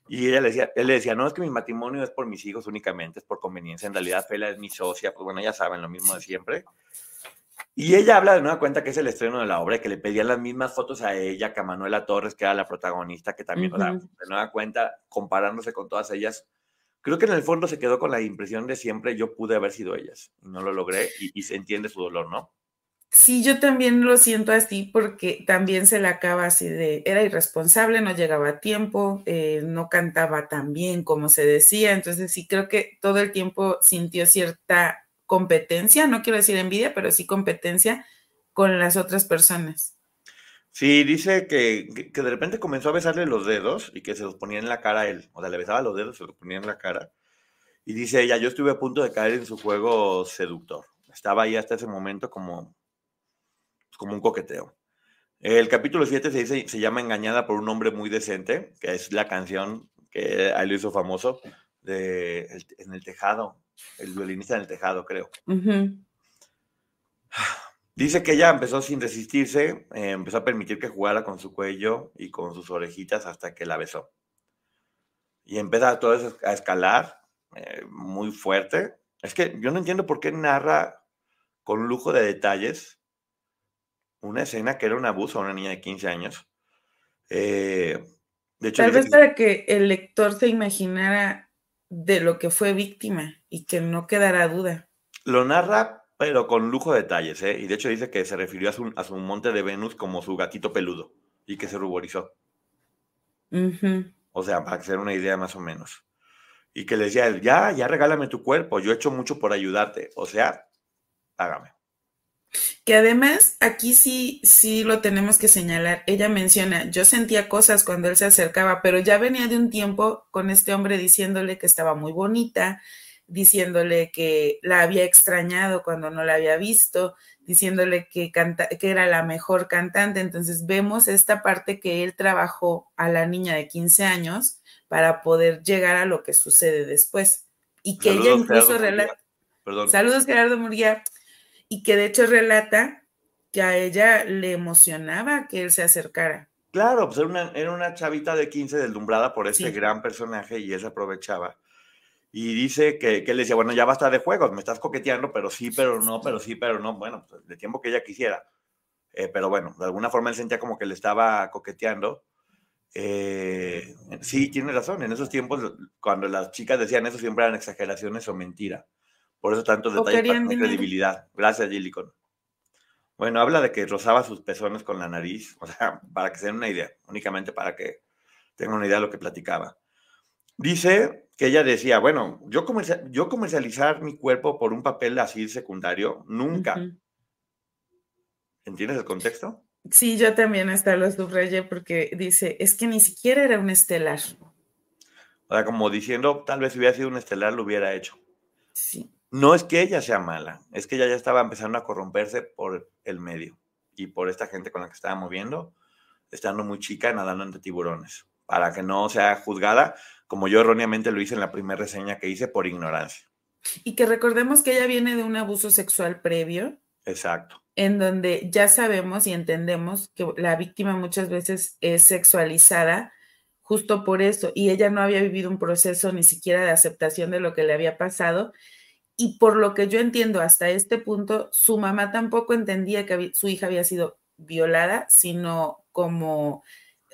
Y ella le decía, él le decía, no, es que mi matrimonio es por mis hijos únicamente, es por conveniencia. En realidad, Fela es mi socia, pues bueno, ya saben lo mismo de siempre. Y ella habla de nueva cuenta que es el estreno de la obra y que le pedían las mismas fotos a ella que a Manuela Torres, que era la protagonista, que también, de nueva cuenta, comparándose con todas ellas, creo que en el fondo se quedó con la impresión de siempre yo pude haber sido ellas. No lo logré y, y se entiende su dolor, ¿no? Sí, yo también lo siento así porque también se le acaba así de, era irresponsable, no llegaba a tiempo, eh, no cantaba tan bien como se decía, entonces sí creo que todo el tiempo sintió cierta competencia, no quiero decir envidia, pero sí competencia con las otras personas. Sí, dice que, que, de repente comenzó a besarle los dedos y que se los ponía en la cara a él, o sea, le besaba los dedos, se los ponía en la cara. Y dice ella, yo estuve a punto de caer en su juego seductor. Estaba ahí hasta ese momento como como un coqueteo. El capítulo 7 se, dice, se llama Engañada por un hombre muy decente, que es la canción que él lo hizo famoso de En el tejado, el violinista en el tejado, creo. Dice que ella empezó sin resistirse, eh, empezó a permitir que jugara con su cuello y con sus orejitas hasta que la besó. Y empieza todo eso a escalar eh, muy fuerte. Es que yo no entiendo por qué narra con lujo de detalles una escena que era un abuso a una niña de 15 años. Eh, de hecho, Tal vez para que el lector se imaginara de lo que fue víctima y que no quedara duda. Lo narra, pero con lujo de detalles, ¿eh? Y de hecho dice que se refirió a su, a su monte de Venus como su gatito peludo y que se ruborizó. O sea, para se una idea más o menos. Y que le decía, ya, ya regálame tu cuerpo, yo he hecho mucho por ayudarte. O sea, págame. Que además aquí sí, sí lo tenemos que señalar. Ella menciona, yo sentía cosas cuando él se acercaba, pero ya venía de un tiempo con este hombre diciéndole que estaba muy bonita, diciéndole que la había extrañado cuando no la había visto, diciéndole que, canta, que era la mejor cantante. Entonces vemos esta parte que él trabajó a la niña de 15 años para poder llegar a lo que sucede después. Y que ella incluso relata... Saludos, Gerardo Murguía y que de hecho relata que a ella le emocionaba que él se acercara. Claro, pues era una, era una chavita de 15 deslumbrada por este gran personaje y él se aprovechaba. Y dice que, que, él decía, bueno, ya basta de juegos, me estás coqueteando, pero sí, pero no, pero sí, pero no. Bueno, pues de tiempo que ella quisiera. Eh, pero bueno, de alguna forma él sentía como que le estaba coqueteando. Eh, sí, tiene razón. En esos tiempos, cuando las chicas decían eso, siempre eran exageraciones o mentira. Por eso tantos detalles para credibilidad. Gracias, Gillicon. Bueno, habla de que rozaba sus pezones con la nariz, o sea, para que se den una idea, únicamente para que tengan una idea de lo que platicaba. Dice que ella decía, bueno, yo, yo comercializar mi cuerpo por un papel así secundario, nunca. ¿Entiendes el contexto? Sí, yo también hasta lo subrayé porque dice, es que ni siquiera era un estelar. O sea, como diciendo, tal vez si hubiera sido un estelar lo hubiera hecho. Sí. No es que ella sea mala, es que ella ya estaba empezando a corromperse por el medio y por esta gente con la que estaba moviendo, estando muy chica, nadando entre tiburones, para que no sea juzgada, como yo erróneamente lo hice en la primera reseña que hice, por ignorancia. Y que recordemos que ella viene de un abuso sexual previo. Exacto. En donde ya sabemos y entendemos que la víctima muchas veces es sexualizada justo por eso, y ella no había vivido un proceso ni siquiera de aceptación de lo que le había pasado, y por lo que yo entiendo hasta este punto, su mamá tampoco entendía que su hija había sido violada, sino como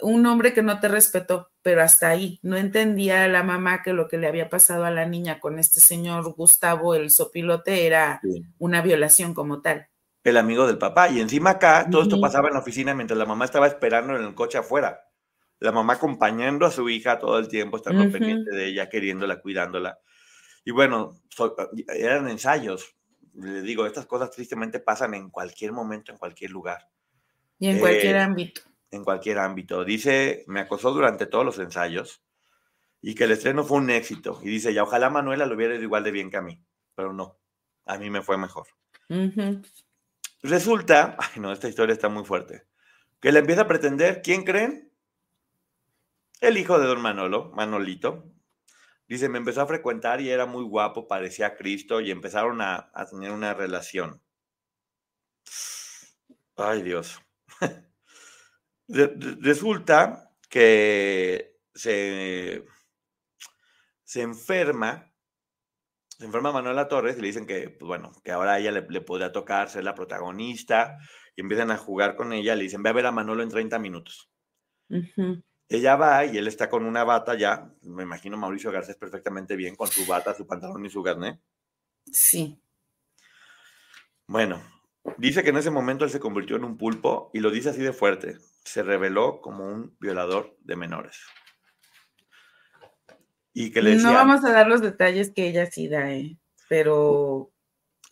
un hombre que no te respetó, pero hasta ahí no entendía la mamá que lo que le había pasado a la niña con este señor Gustavo, el sopilote, era una violación como tal. El amigo del papá. Y encima acá, todo esto pasaba en la oficina mientras la mamá estaba esperando en el coche afuera. La mamá acompañando a su hija todo el tiempo, estando pendiente de ella, queriéndola, cuidándola. Y bueno, eran ensayos. Les digo, estas cosas tristemente pasan en cualquier momento, en cualquier lugar. Y en cualquier eh, ámbito. En cualquier ámbito. Dice, me acosó durante todos los ensayos y que el estreno fue un éxito. Y dice, ya ojalá Manuela lo hubiera ido igual de bien que a mí, pero no, a mí me fue mejor. Resulta, ay no, esta historia está muy fuerte, que le empieza a pretender, ¿quién creen? El hijo de don Manolo, Manolito, Dice, me empezó a frecuentar y era muy guapo, parecía Cristo y empezaron a, tener una relación. Ay, Dios. resulta que se, se enferma, se enferma Manuela Torres y le dicen que, pues bueno, que ahora a ella le, le podría tocar ser la protagonista y empiezan a jugar con ella. Le dicen, ve a ver a Manolo en 30 minutos. Ella va y él está con una bata ya. Me imagino Mauricio Garcés perfectamente bien con su bata, su pantalón y su garnet. Sí. Bueno, dice que en ese momento él se convirtió en un pulpo y lo dice así de fuerte. Se reveló como un violador de menores. Y que le decía, No vamos a dar los detalles que ella sí da, ¿eh? pero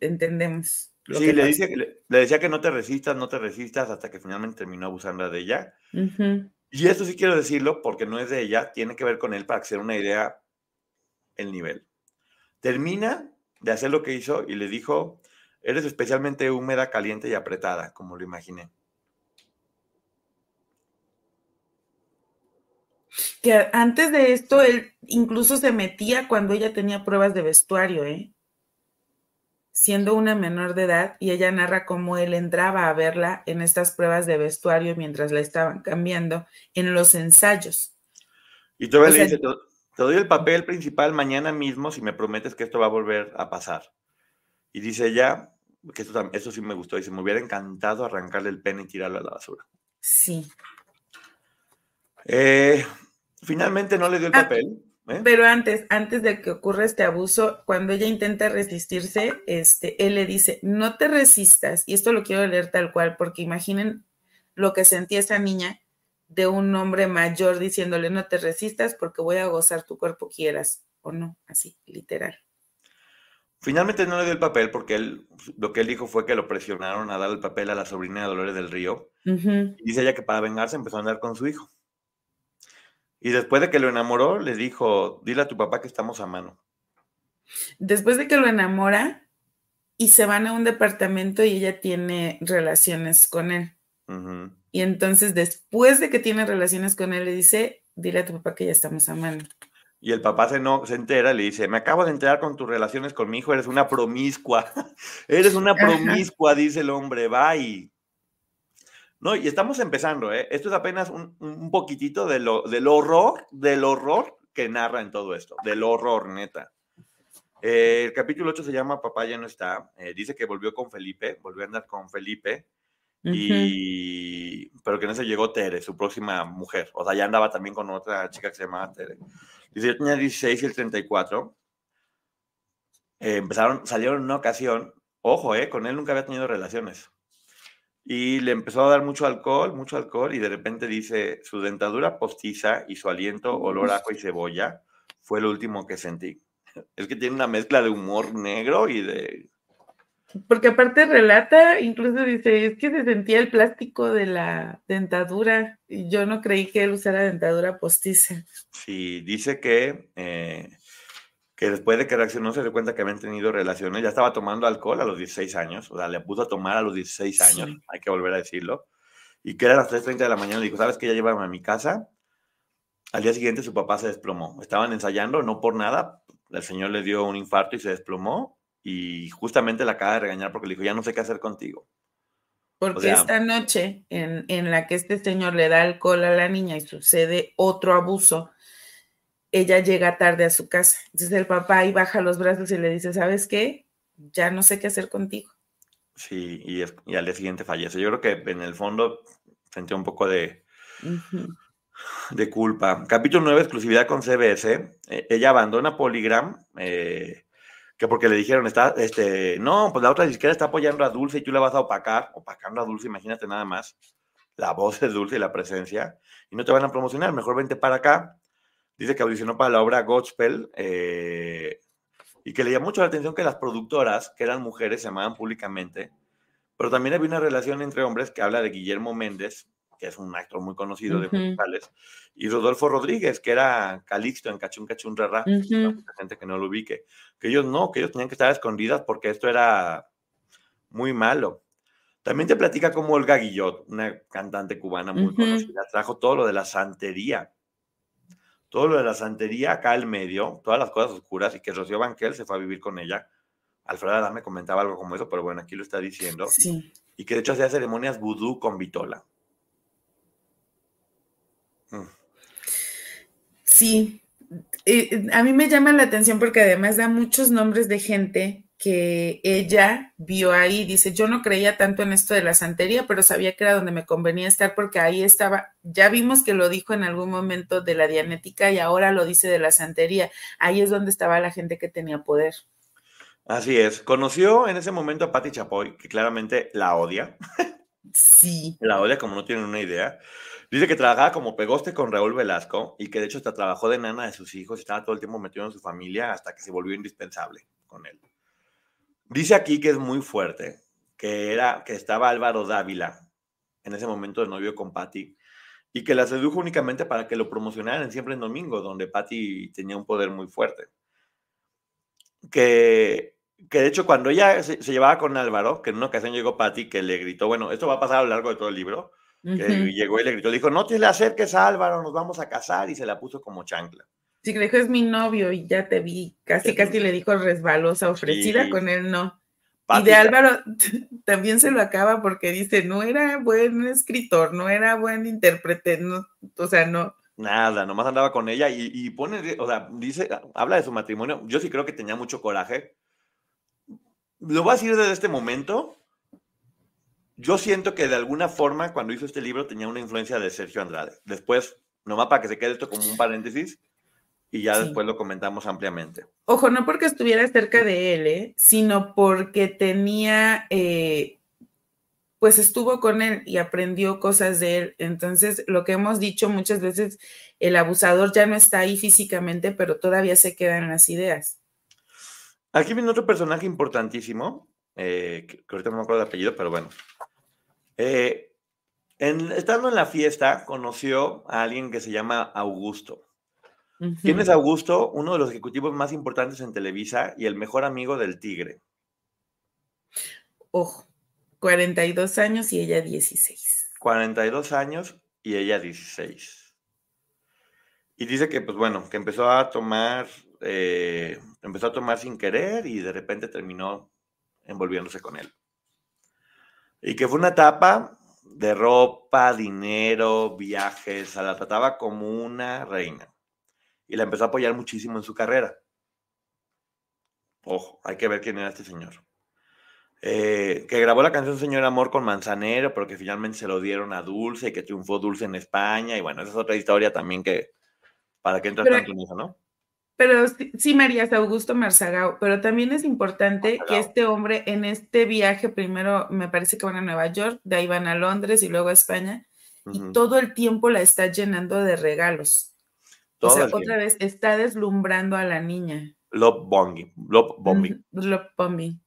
entendemos. Sí, le, dice, que le, le decía que no te resistas, no te resistas, hasta que finalmente terminó abusando de ella. Ujú. Y esto sí quiero decirlo porque no es de ella, tiene que ver con él para dé una idea el nivel. Termina de hacer lo que hizo y le dijo, eres especialmente húmeda, caliente y apretada, como lo imaginé. Que antes de esto, él incluso se metía cuando ella tenía pruebas de vestuario, ¿eh? Siendo una menor de edad, y ella narra cómo él entraba a verla en estas pruebas de vestuario mientras la estaban cambiando en los ensayos. Y todavía O le dice, te, doy el papel principal mañana mismo si me prometes que esto va a volver a pasar. Y dice ella, que esto, sí me gustó, dice, me hubiera encantado arrancarle el pene y tirarlo a la basura. Sí. Eh, finalmente no le dio el Ah, papel. ¿Eh? Pero antes, antes de que ocurra este abuso, cuando ella intenta resistirse, este, él le dice, no te resistas, y esto lo quiero leer tal cual, porque imaginen lo que sentía esa niña de un hombre mayor diciéndole, no te resistas porque voy a gozar tu cuerpo quieras o no, así, literal. Finalmente no le dio el papel porque él, lo que él dijo fue que lo presionaron a dar el papel a la sobrina de Dolores del Río. Y dice ella que para vengarse empezó a andar con su hijo. Y después de que lo enamoró, le dijo, dile a tu papá que estamos a mano. Después de que lo enamora y se van a un departamento y ella tiene relaciones con él. Y entonces después de que tiene relaciones con él, le dice, dile a tu papá que ya estamos a mano. Y el papá se, no, se entera y le dice, me acabo de enterar con tus relaciones con mi hijo, eres una promiscua. eres una Ajá. promiscua, dice el hombre, bye. No, y estamos empezando, ¿eh? Esto es apenas un, un poquitito de lo, del horror, del horror que narra en todo esto, del horror, neta. Eh, el capítulo 8 se llama Papá ya no está. Eh, dice que volvió con Felipe, volvió a andar con Felipe, y pero que no se llegó Tere, su próxima mujer. O sea, ya andaba también con otra chica que se llamaba Tere. Dice, yo tenía 16 y el 34. Eh, empezaron, salieron en una ocasión, ojo, eh, con él nunca había tenido relaciones. Y le empezó a dar mucho alcohol, mucho alcohol, y de repente dice, su dentadura postiza y su aliento, olor a ajo y cebolla, fue lo último que sentí. Es que tiene una mezcla de humor negro y de... Porque aparte relata, incluso dice, es que se sentía el plástico de la dentadura y yo no creí que él usara dentadura postiza. Sí, dice que, eh, que después de que reaccionó se dio cuenta que habían tenido relaciones, ya estaba tomando alcohol a los 16 años, o sea, le puso a tomar a los 16 años, Sí. hay que volver a decirlo, y que era las 3.30 de la mañana, le dijo, ¿sabes qué? Ya llévame a mi casa. Al día siguiente su papá se desplomó, estaban ensayando, no por nada, el señor le dio un infarto y se desplomó, y justamente la acaba de regañar porque le dijo, ya no sé qué hacer contigo. Porque sea- esta noche en, en la que este señor le da alcohol a la niña y sucede otro abuso, ella llega tarde a su casa. Entonces el papá ahí baja los brazos y le dice, ¿sabes qué? Ya no sé qué hacer contigo. Sí, y, es- y al día siguiente fallece. Yo creo que en el fondo sentía un poco de, de culpa. Capítulo 9, exclusividad con CBS. Eh, ella abandona Polygram, eh, que porque le dijeron, está, este, no, pues la otra disquera está apoyando a Dulce y tú la vas a opacar, opacando a Dulce, imagínate nada más, la voz de Dulce y la presencia, y no te van a promocionar, mejor vente para acá. Dice que audicionó para la obra Godspell, eh, y que le llamó mucho la atención que las productoras, que eran mujeres, se llamaban públicamente, pero también había una relación entre hombres que habla de Guillermo Méndez, que es un actor muy conocido de musicales, y Rodolfo Rodríguez, que era Calixto en Cachún Cachún Rara, Ujú. mucha gente que no lo ubique, que ellos no, que ellos tenían que estar escondidas porque esto era muy malo. También te platica cómo Olga Guillot, una cantante cubana muy conocida, trajo todo lo de la santería. Todo lo de la santería acá al medio, todas las cosas oscuras, y que Rocío Banquel se fue a vivir con ella. Alfredo Adán me comentaba algo como eso, pero bueno, aquí lo está diciendo. Sí. Y que de hecho hacía ceremonias vudú con vitola. Mm. Sí, a mí me llama la atención porque además da muchos nombres de gente que ella vio ahí. Dice, yo no creía tanto en esto de la santería, pero sabía que era donde me convenía estar porque ahí estaba. Ya vimos que lo dijo en algún momento de la dianética y ahora lo dice de la santería. Ahí es donde estaba la gente que tenía poder. Así es. Conoció en ese momento a Patti Chapoy, que claramente la odia. Sí. La odia como no tienen una idea. Dice que trabajaba como pegoste con Raúl Velasco y que de hecho hasta trabajó de nana de sus hijos y estaba todo el tiempo metido en su familia hasta que se volvió indispensable con él. Dice aquí que es muy fuerte, que era que estaba Álvaro Dávila en ese momento de novio con Patti y que la sedujo únicamente para que lo promocionaran siempre en domingo, donde Patti tenía un poder muy fuerte. Que, que de hecho cuando ella se, llevaba con Álvaro, que en una ocasión llegó Patti que le gritó, bueno, esto va a pasar a lo largo de todo el libro, que llegó y le gritó, le dijo, no te le acerques a Álvaro, nos vamos a casar, y se la puso como chancla. Sí, le dijo, es mi novio, y ya te vi, casi, casi le dijo resbalosa, ofrecida, con él no. Y de Álvaro también se lo acaba porque dice, no era buen escritor, no era buen intérprete, no, o sea, no. Nada, nomás andaba con ella y, y, pone, o sea, dice, habla de su matrimonio. Yo sí creo que tenía mucho coraje. Lo voy a decir desde este momento yo siento que de alguna forma cuando hizo este libro tenía una influencia de Sergio Andrade. Después, nomás para que se quede esto como un paréntesis, y ya después lo comentamos ampliamente. Ojo, no porque estuviera cerca de él, ¿eh? sino porque tenía, eh, pues estuvo con él y aprendió cosas de él. Entonces, lo que hemos dicho muchas veces, el abusador ya no está ahí físicamente, pero todavía se quedan las ideas. Aquí viene otro personaje importantísimo, eh, que ahorita no me acuerdo el apellido, pero bueno. Eh, estando en la fiesta, conoció a alguien que se llama Augusto. ¿Quién es Augusto? Uno de los ejecutivos más importantes en Televisa y el mejor amigo del Tigre. Ojo, 42 años y ella 16. 42 años y ella 16. Y dice que, pues bueno, que empezó a tomar, eh, empezó a tomar sin querer y de repente terminó envolviéndose con él. Y que fue una etapa de ropa, dinero, viajes, o la trataba como una reina. Y la empezó a apoyar muchísimo en su carrera. Ojo, hay que ver quién era este señor. Eh, que grabó la canción Señor Amor con Manzanero, pero que finalmente se lo dieron a Dulce y que triunfó Dulce en España. Y bueno, esa es otra historia también que, para que entras tanto en eso, ¿no? Pero sí, Marías Augusto Marzagao, pero también es importante que este hombre en este viaje, primero me parece que van a Nueva York, de ahí van a Londres y luego a España, y todo el tiempo la está llenando de regalos. O sea, otra vez está deslumbrando a la niña. Love bombing. Love bombing. Love bombing.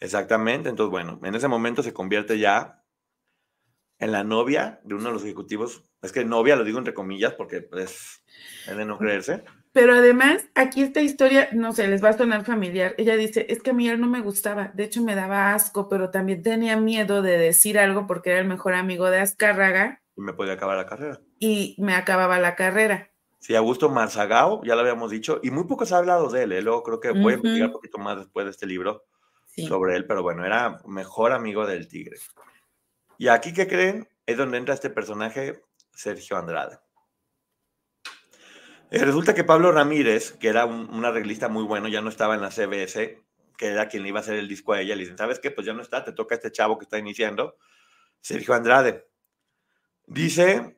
Exactamente, entonces bueno, en ese momento se convierte ya en la novia de uno de los ejecutivos. Es que novia lo digo entre comillas porque es, es de no creerse pero además, aquí esta historia, no sé, les va a sonar familiar. Ella dice, es que a mí él no me gustaba, de hecho me daba asco, pero también tenía miedo de decir algo porque era el mejor amigo de Azcárraga. Y me podía acabar la carrera. Y me acababa la carrera. Sí, Augusto Marzagao, ya lo habíamos dicho, y muy poco se ha hablado de él, ¿eh? luego creo que voy a investigar un poquito más después de este libro sobre él, pero bueno, era mejor amigo del tigre. Y aquí, ¿qué creen? Es donde entra este personaje, Sergio Andrade. Eh, resulta que Pablo Ramírez, que era un, arreglista muy bueno, ya no estaba en la CBS, que era quien le iba a hacer el disco a ella. Le dicen, ¿sabes qué? Pues ya no está, te toca este chavo que está iniciando, Sergio Andrade. Dice,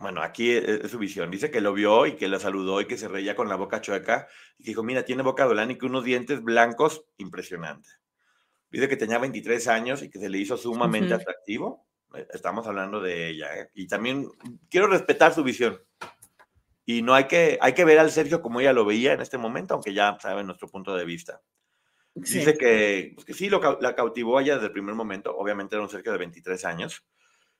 bueno, aquí es, su visión, dice que lo vio y que lo saludó y que se reía con la boca chueca y que dijo, mira, tiene boca de y que unos dientes blancos impresionantes. Dice que tenía 23 años y que se le hizo sumamente atractivo. Eh, estamos hablando de ella. ¿eh? Y también quiero respetar su visión. Y no hay que, hay que ver al Sergio como ella lo veía en este momento, aunque ya sabe nuestro punto de vista. Dice que, pues que sí, lo, la cautivó ella desde el primer momento, obviamente era un Sergio de 23 años,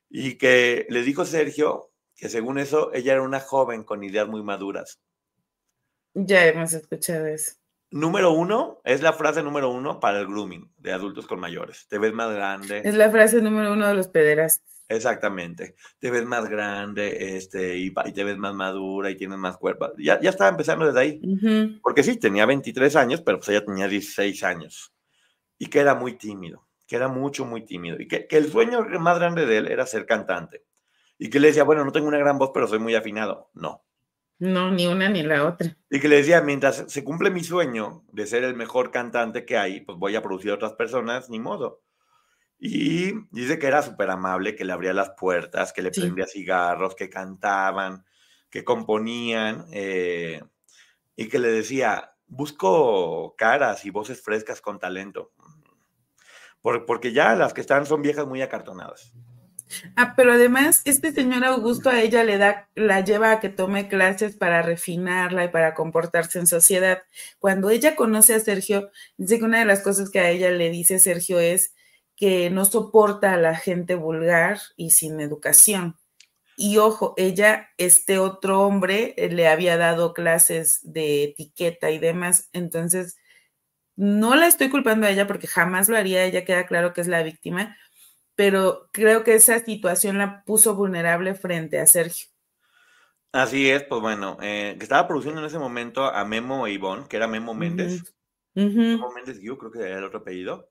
y que le dijo Sergio que según eso, ella era una joven con ideas muy maduras. Ya hemos escuchado eso. Número uno, es la frase número uno para el grooming de adultos con mayores. Te ves más grande. Es la frase número uno de los pederastas. Exactamente. Te ves más grande este, y, te ves más madura y tienes más cuerpo. Ya, ya estaba empezando desde ahí. Porque sí, tenía 23 años, pero pues ella tenía 16 años. Y que era muy tímido, que era mucho, muy tímido. Y que, que el sueño más grande de él era ser cantante. Y que le decía, bueno, no tengo una gran voz, pero soy muy afinado. No. No, ni una ni la otra. Y que le decía, mientras se cumple mi sueño de ser el mejor cantante que hay, pues voy a producir a otras personas, ni modo. Y dice que era súper amable, que le abría las puertas, que le prendía cigarros, que cantaban, que componían, eh, y que le decía, busco caras y voces frescas con talento, porque ya las que están son viejas muy acartonadas. Ah, pero además, este señor Augusto a ella le da, la lleva a que tome clases para refinarla y para comportarse en sociedad. Cuando ella conoce a Sergio, dice que una de las cosas que a ella le dice Sergio es que no soporta a la gente vulgar y sin educación. Y ojo, ella, este otro hombre, eh, le había dado clases de etiqueta y demás. Entonces, no la estoy culpando a ella porque jamás lo haría, ella queda claro que es la víctima, pero creo que esa situación la puso vulnerable frente a Sergio. Así es, pues bueno, eh, que estaba produciendo en ese momento a Memo e Ivonne, que era Memo Méndez. Memo Méndez, yo creo que era el otro apellido.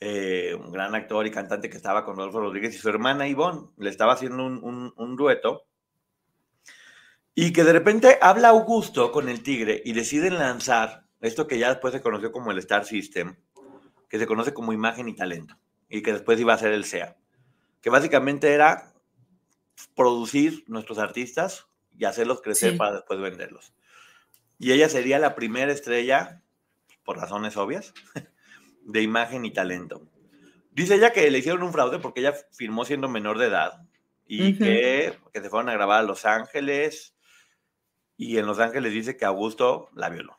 Eh, un gran actor y cantante que estaba con Rodolfo Rodríguez y su hermana Ivonne, le estaba haciendo un, un, dueto, y que de repente habla Augusto con el Tigre y deciden lanzar esto que ya después se conoció como el Star System, que se conoce como imagen y talento, y que después iba a ser el SEA, que básicamente era producir nuestros artistas y hacerlos crecer para después venderlos. Y ella sería la primera estrella, por razones obvias, de imagen y talento. Dice ella que le hicieron un fraude porque ella firmó siendo menor de edad y que, que, se fueron a grabar a Los Ángeles y en Los Ángeles dice que Augusto la violó.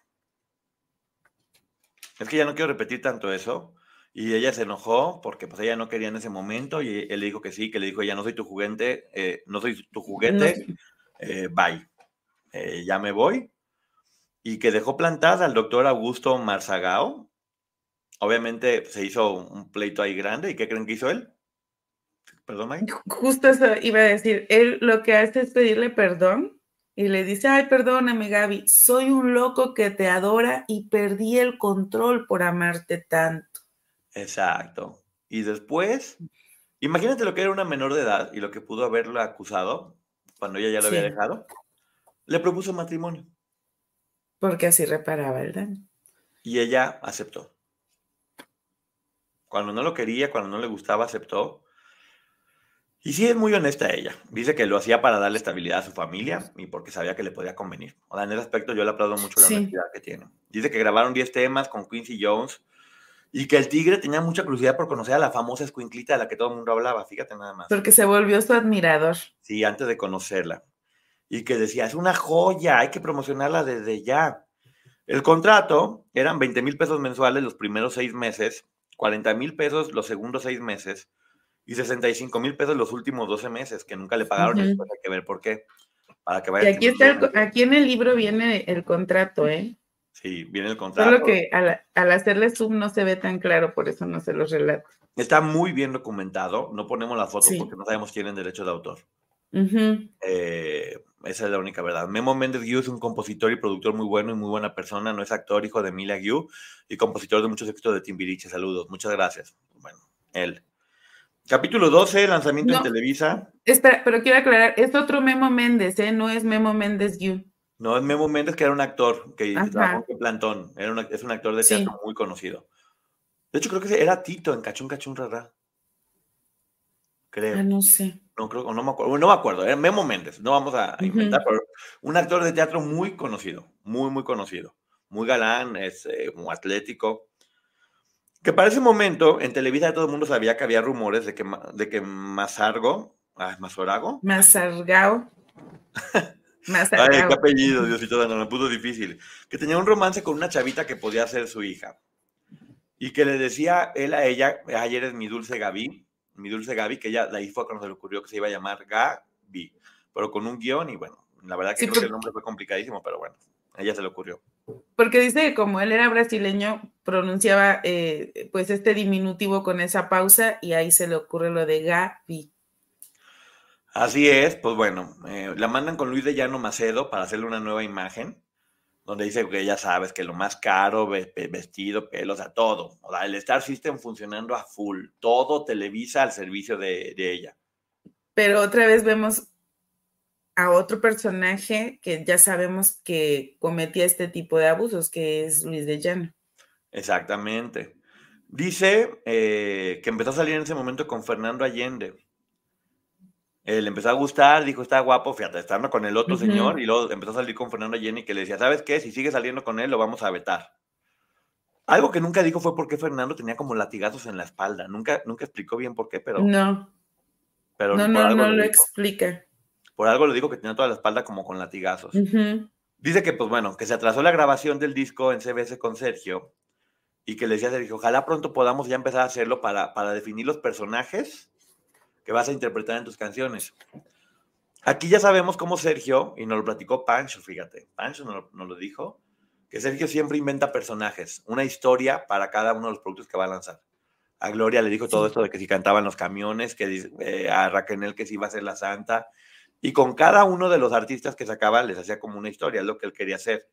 Es que ya no quiero repetir tanto eso. Y ella se enojó porque pues ella no quería en ese momento y él le dijo que sí, que le dijo, ya no soy tu juguete, eh, no soy tu juguete, eh, bye. Eh, ya me voy. Y que dejó plantada al doctor Augusto Marzagao, Obviamente se hizo un pleito ahí grande. ¿Y qué creen que hizo él? Perdón, Mike. Justo eso iba a decir. Él lo que hace es pedirle perdón y le dice, ay, perdóname, Gaby, soy un loco que te adora y perdí el control por amarte tanto. Exacto. Y después, imagínate lo que era una menor de edad y lo que pudo haberla acusado cuando ella ya lo había dejado. Le propuso matrimonio. Porque así reparaba el daño. Y ella aceptó. Cuando no lo quería, cuando no le gustaba, aceptó. Y sí es muy honesta ella. Dice que lo hacía para darle estabilidad a su familia y porque sabía que le podía convenir. O sea, en ese aspecto yo le aplaudo mucho la honestidad que tiene. Dice que grabaron 10 temas con Quincy Jones y que el tigre tenía mucha curiosidad por conocer a la famosa escuinclita de la que todo el mundo hablaba. Fíjate nada más. Porque se volvió su admirador. Sí, antes de conocerla. Y que decía, es una joya, hay que promocionarla desde ya. El contrato eran 20 mil pesos mensuales los primeros seis meses 40 mil pesos los segundos seis meses y 65 mil pesos los últimos 12 meses, que nunca le pagaron y después hay que ver por qué. Para que vaya y aquí, está aquí en el libro viene el contrato, ¿eh? Sí, viene el contrato. Solo que al, hacerle zoom no se ve tan claro, por eso no se los relato. Está muy bien documentado, no ponemos la foto porque no sabemos quién tienen derecho de autor. Esa es la única verdad. Memo Méndez Guiú es un compositor y productor muy bueno y muy buena persona. No es actor, hijo de Emilia Guiú y compositor de muchos éxitos de Timbiriche. Saludos. Muchas gracias. Bueno, él. Capítulo 12, lanzamiento en Televisa. Espera, pero quiero aclarar, es otro Memo Méndez, ¿eh? No es Memo Méndez Guiú. No, es Memo Méndez, que era un actor que trabajó en Plantón. Era es un actor de teatro muy conocido. De hecho, creo que era Tito en Cachún Cachún Rara. Creo. Ah, no sé. No creo, no me acuerdo, no me acuerdo, era Memo Méndez, no vamos a inventar, pero un actor de teatro muy conocido, muy, muy conocido, muy galán, es eh, muy atlético. Que para ese momento en Televisa todo el mundo sabía que había rumores de que, de que Mazargo, ah, Mazorago. Mazargao. Mazargao. Ay, qué apellido, Diosito, no me puso difícil. Que tenía un romance con una chavita que podía ser su hija. Y que le decía él a ella, ayer es mi dulce Gaby, mi dulce Gaby, que ella, ahí fue cuando se le ocurrió que se iba a llamar Gaby, pero con un guion y bueno, La verdad que creo que el nombre fue complicadísimo, pero bueno, a ella se le ocurrió. Porque dice que como él era brasileño, pronunciaba eh, pues este diminutivo con esa pausa y ahí se le ocurre lo de Gaby. Así es, pues bueno, eh, la mandan con Luis de Llano Macedo para hacerle una nueva imagen, donde dice que ya sabes que lo más caro, vestido, pelo, o sea, todo. O sea, el Star System funcionando a full, todo Televisa al servicio de, de ella. Pero otra vez vemos a otro personaje que ya sabemos que cometía este tipo de abusos, que es Luis de Llano. Exactamente. Dice eh, que empezó a salir en ese momento con Fernando Allende. Le empezó a gustar, dijo, está guapo, fíjate, estando con el otro señor, y luego empezó a salir con Fernando Allende y que le decía, ¿sabes qué? Si sigue saliendo con él, lo vamos a vetar. Algo que nunca dijo fue por qué Fernando tenía como latigazos en la espalda. Nunca, nunca explicó bien por qué, pero... No. Pero no, no, no lo explica. Por algo le digo que tenía toda la espalda como con latigazos. Dice que, pues bueno, que se atrasó la grabación del disco en CBS con Sergio y que le decía a Sergio, ojalá pronto podamos ya empezar a hacerlo para, para definir los personajes que vas a interpretar en tus canciones. Aquí ya sabemos cómo Sergio, y nos lo platicó Pancho, fíjate, Pancho nos lo, nos lo dijo, que Sergio siempre inventa personajes, una historia para cada uno de los productos que va a lanzar. A Gloria le dijo todo esto de que si cantaban los camiones, que eh, a Raquel que si iba a ser la santa, y con cada uno de los artistas que sacaba les hacía como una historia, es lo que él quería hacer.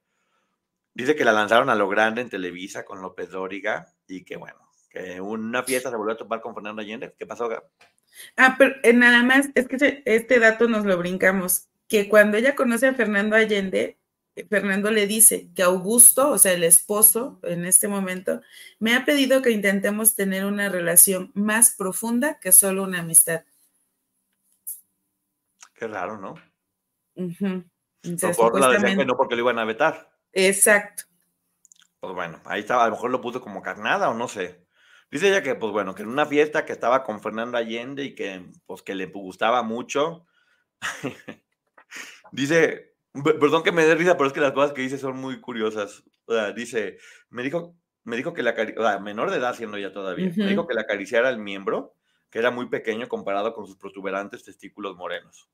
Dice que la lanzaron a lo grande en Televisa con López Dóriga y que bueno, que una fiesta se volvió a topar con Fernando Allende. ¿Qué pasó, Ah, pero eh, nada más, es que este dato nos lo brincamos, que cuando ella conoce a Fernando Allende, eh, Fernando le dice que Augusto, o sea, el esposo en este momento, me ha pedido que intentemos tener una relación más profunda que solo una amistad. Qué raro, ¿no? por la decían que no porque lo iban a vetar. Exacto. Pues bueno, ahí estaba, a lo mejor lo puso como carnada o no sé. Dice ella que, pues bueno, que en una fiesta que estaba con Fernando Allende y que, pues que le gustaba mucho. dice, perdón que me dé risa, pero es que las cosas que dice son muy curiosas. O sea, dice, me dijo, me dijo que la, o sea, menor de edad siendo ya todavía, me dijo que la acariciara el miembro, que era muy pequeño comparado con sus protuberantes testículos morenos.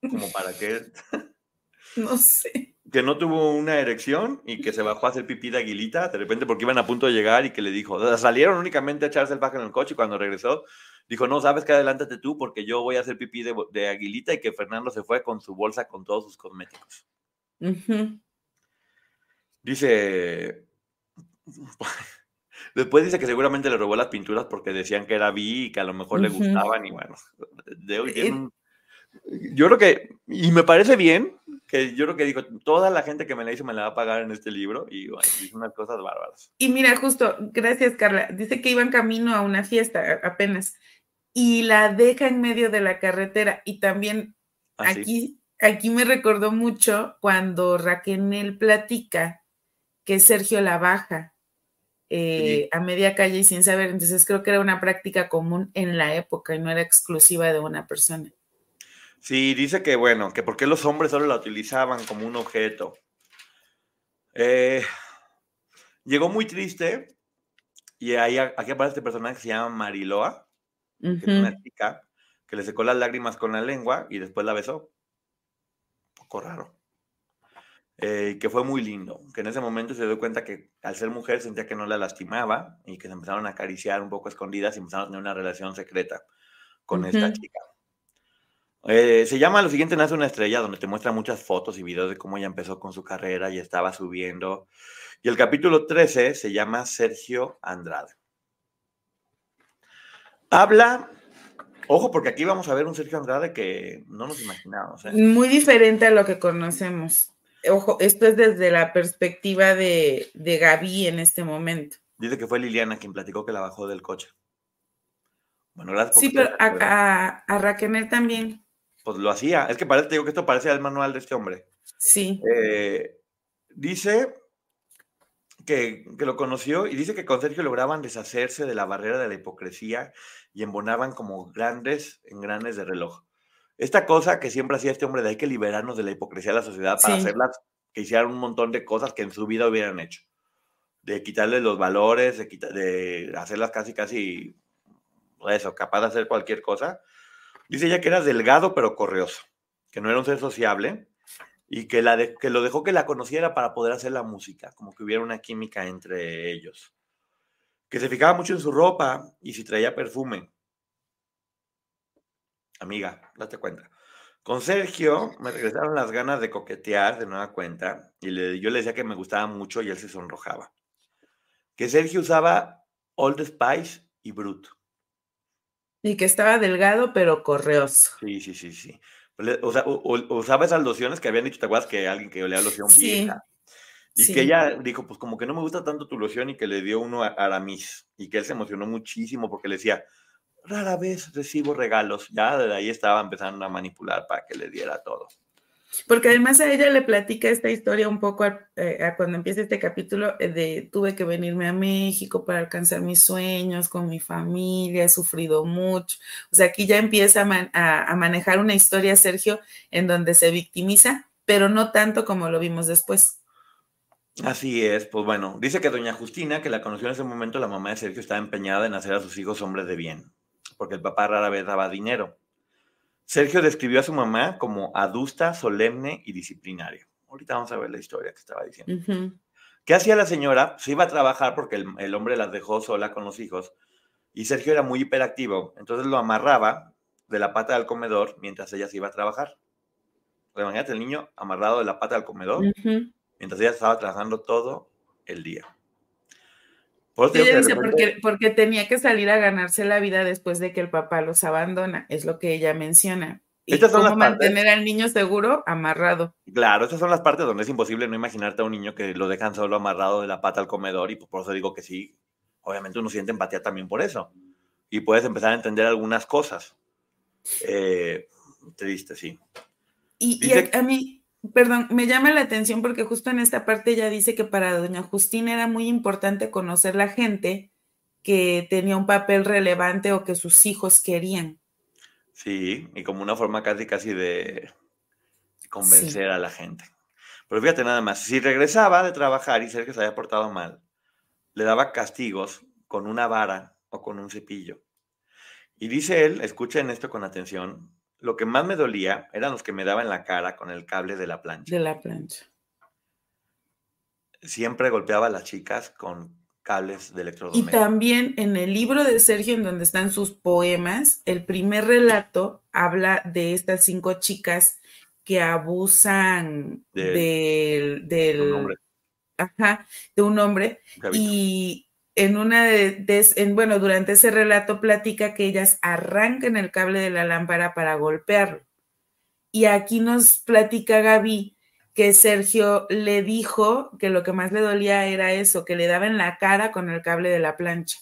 Como para que... no sé. Que no tuvo una erección y que se bajó a hacer pipí de aguilita, de repente porque iban a punto de llegar y que le dijo, salieron únicamente a echarse el paje en el coche y cuando regresó dijo, no, sabes que adelántate tú porque yo voy a hacer pipí de, aguilita y que Fernando se fue con su bolsa con todos sus cosméticos. Dice, después dice que seguramente le robó las pinturas porque decían que era vi y que a lo mejor le gustaban y bueno, de hoy tiene un yo creo que, y me parece bien, que yo creo que digo, toda la gente que me la hizo me la va a pagar en este libro y bueno, unas cosas bárbaras. Y mira, justo, gracias Carla, dice que iban camino a una fiesta apenas y la deja en medio de la carretera. Y también ¿Ah, aquí, aquí me recordó mucho cuando Raquel platica que Sergio la baja eh, a media calle y sin saber, entonces creo que era una práctica común en la época y no era exclusiva de una persona. Sí, dice que bueno, que porque los hombres solo la utilizaban como un objeto. Eh, llegó muy triste y ahí aquí aparece este personaje que se llama Mariloa, que es una chica que le secó las lágrimas con la lengua y después la besó. Un poco raro. Eh, que fue muy lindo, que en ese momento se dio cuenta que al ser mujer sentía que no la lastimaba y que se empezaron a acariciar un poco escondidas y empezaron a tener una relación secreta con esta chica. Eh, se llama Lo siguiente nace una estrella, donde te muestra muchas fotos y videos de cómo ella empezó con su carrera y estaba subiendo. Y el capítulo 13 se llama Sergio Andrade. Habla, ojo, porque aquí vamos a ver un Sergio Andrade que no nos imaginábamos. ¿eh? Muy diferente a lo que conocemos. Ojo, esto es desde la perspectiva de, de Gaby en este momento. Dice que fue Liliana quien platicó que la bajó del coche. Bueno, gracias. sí, pero a, a Raquel también pues lo hacía. Es que parece, digo que esto parece el manual de este hombre. Sí. Eh, dice que, que, lo conoció y dice que con Sergio lograban deshacerse de la barrera de la hipocresía y embonaban como grandes engranes de reloj. Esta cosa que siempre hacía este hombre de hay que liberarnos de la hipocresía de la sociedad para hacerlas que hicieran un montón de cosas que en su vida hubieran hecho. De quitarles los valores, de, de hacerlas casi, casi, eso, capaz de hacer cualquier cosa Dice ella que era delgado pero correoso, que no era un ser sociable y que, la que lo dejó que la conociera para poder hacer la música, como que hubiera una química entre ellos. Que se fijaba mucho en su ropa y si traía perfume. Amiga, date cuenta. Con Sergio me regresaron las ganas de coquetear de nueva cuenta y yo le decía que me gustaba mucho y él se sonrojaba. Que Sergio usaba Old Spice y Brut. Y que estaba delgado pero correoso. Sí, sí, sí, sí. O sea, usaba esas lociones que habían dicho, ¿te acuerdas que alguien que olía loción vieja? Y que ella dijo, pues como que no me gusta tanto tu loción y que le dio uno a Aramis. Y que él se emocionó muchísimo porque le decía, rara vez recibo regalos. Ya desde ahí estaba empezando a manipular para que le diera todo. Porque además a ella le platica esta historia un poco eh, cuando empieza este capítulo eh, de tuve que venirme a México para alcanzar mis sueños con mi familia, he sufrido mucho. O sea, aquí ya empieza a, a manejar una historia, Sergio, en donde se victimiza, pero no tanto como lo vimos después. Así es, pues bueno, dice que doña Justina, que la conoció en ese momento, la mamá de Sergio estaba empeñada en hacer a sus hijos hombres de bien, porque el papá rara vez daba dinero. Sergio describió a su mamá como adusta, solemne y disciplinaria. Ahorita vamos a ver la historia que estaba diciendo. ¿Qué hacía la señora? Se iba a trabajar porque el, hombre las dejó sola con los hijos y Sergio era muy hiperactivo, entonces lo amarraba de la pata del comedor mientras ella se iba a trabajar. Imagínate el niño amarrado de la pata del comedor mientras ella estaba trabajando todo el día porque, tenía que salir a ganarse la vida después de que el papá los abandona, es lo que ella menciona. Y cómo mantener al niño seguro amarrado. Claro, estas son las partes donde es imposible no imaginarte a un niño que lo dejan solo amarrado de la pata al comedor y por eso digo que sí, obviamente uno siente empatía también por eso. Y puedes empezar a entender algunas cosas. Eh, triste, sí. Y, a, mí, Perdón, me llama la atención porque justo en esta parte ella dice que para doña Justina era muy importante conocer la gente que tenía un papel relevante o que sus hijos querían. Sí, y como una forma casi casi de convencer a la gente. Pero fíjate nada más, si regresaba de trabajar y Sergio se había portado mal, le daba castigos con una vara o con un cepillo. Y dice él, escuchen esto con atención, lo que más me dolía eran los que me daban la cara con el cable de la plancha. De la plancha. Siempre golpeaba a las chicas con cables de electrodomésticos. Y también en el libro de Sergio, en donde están sus poemas, el primer relato habla de estas cinco chicas que abusan del, del, hombre. Ajá, de un hombre. Y en una de, en, bueno, durante ese relato platica que ellas arrancan el cable de la lámpara para golpearlo. Y aquí nos platica Gaby que Sergio le dijo que lo que más le dolía era eso, que le daba en la cara con el cable de la plancha.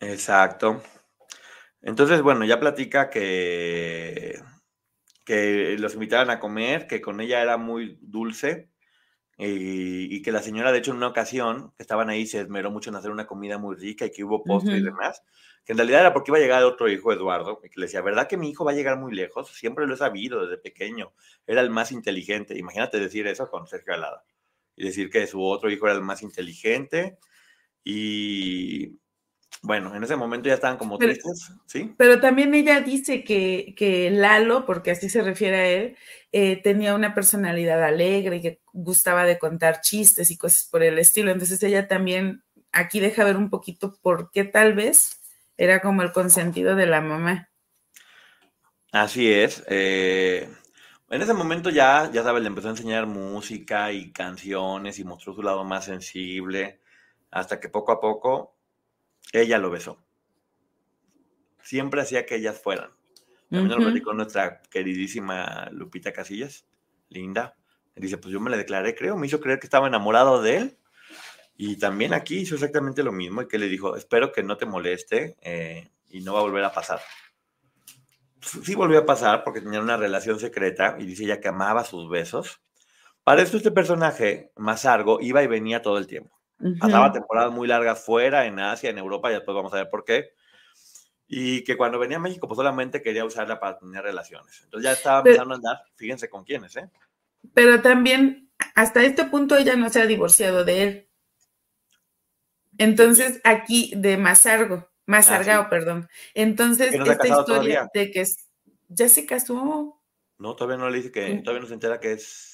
Exacto. Entonces, bueno, ya platica que, que los invitaban a comer, que con ella era muy dulce, y, que la señora, de hecho, en una ocasión, que estaban ahí, se esmeró mucho en hacer una comida muy rica y que hubo postre y demás, que en realidad era porque iba a llegar otro hijo, Eduardo, y que le decía, ¿verdad que mi hijo va a llegar muy lejos? Siempre lo he sabido desde pequeño, era el más inteligente. Imagínate decir eso con Sergio Alada, y decir que su otro hijo era el más inteligente, y bueno, en ese momento ya estaban como tristes, ¿sí? Pero también ella dice que, que Lalo, porque así se refiere a él, eh, tenía una personalidad alegre y que gustaba de contar chistes y cosas por el estilo. Entonces ella también aquí deja ver un poquito por qué tal vez era como el consentido de la mamá. Así es. Eh, en ese momento ya, ya sabes, le empezó a enseñar música y canciones y mostró su lado más sensible, hasta que poco a poco ella lo besó. Siempre hacía que ellas fueran. También lo platicó nuestra queridísima Lupita Casillas, linda. Dice, pues yo me le declaré, creo, me hizo creer que estaba enamorado de él. Y también aquí hizo exactamente lo mismo y que le dijo, espero que no te moleste eh, y no va a volver a pasar. Sí volvió a pasar porque tenía una relación secreta y dice ella que amaba sus besos. Para esto este personaje, más largo, iba y venía todo el tiempo. Pasaba temporadas muy largas fuera, en Asia, en Europa, y después vamos a ver por qué. Y que cuando venía a México, pues solamente quería usarla para tener relaciones. Entonces ya estaba empezando a andar, fíjense con quiénes, ¿eh? Pero también, hasta este punto, ella no se ha divorciado de él. Entonces, aquí, de Mazargo, Mazargao, ah, perdón. Entonces, esta historia de que ya se casó. No, todavía no le dice que, todavía no se entera que es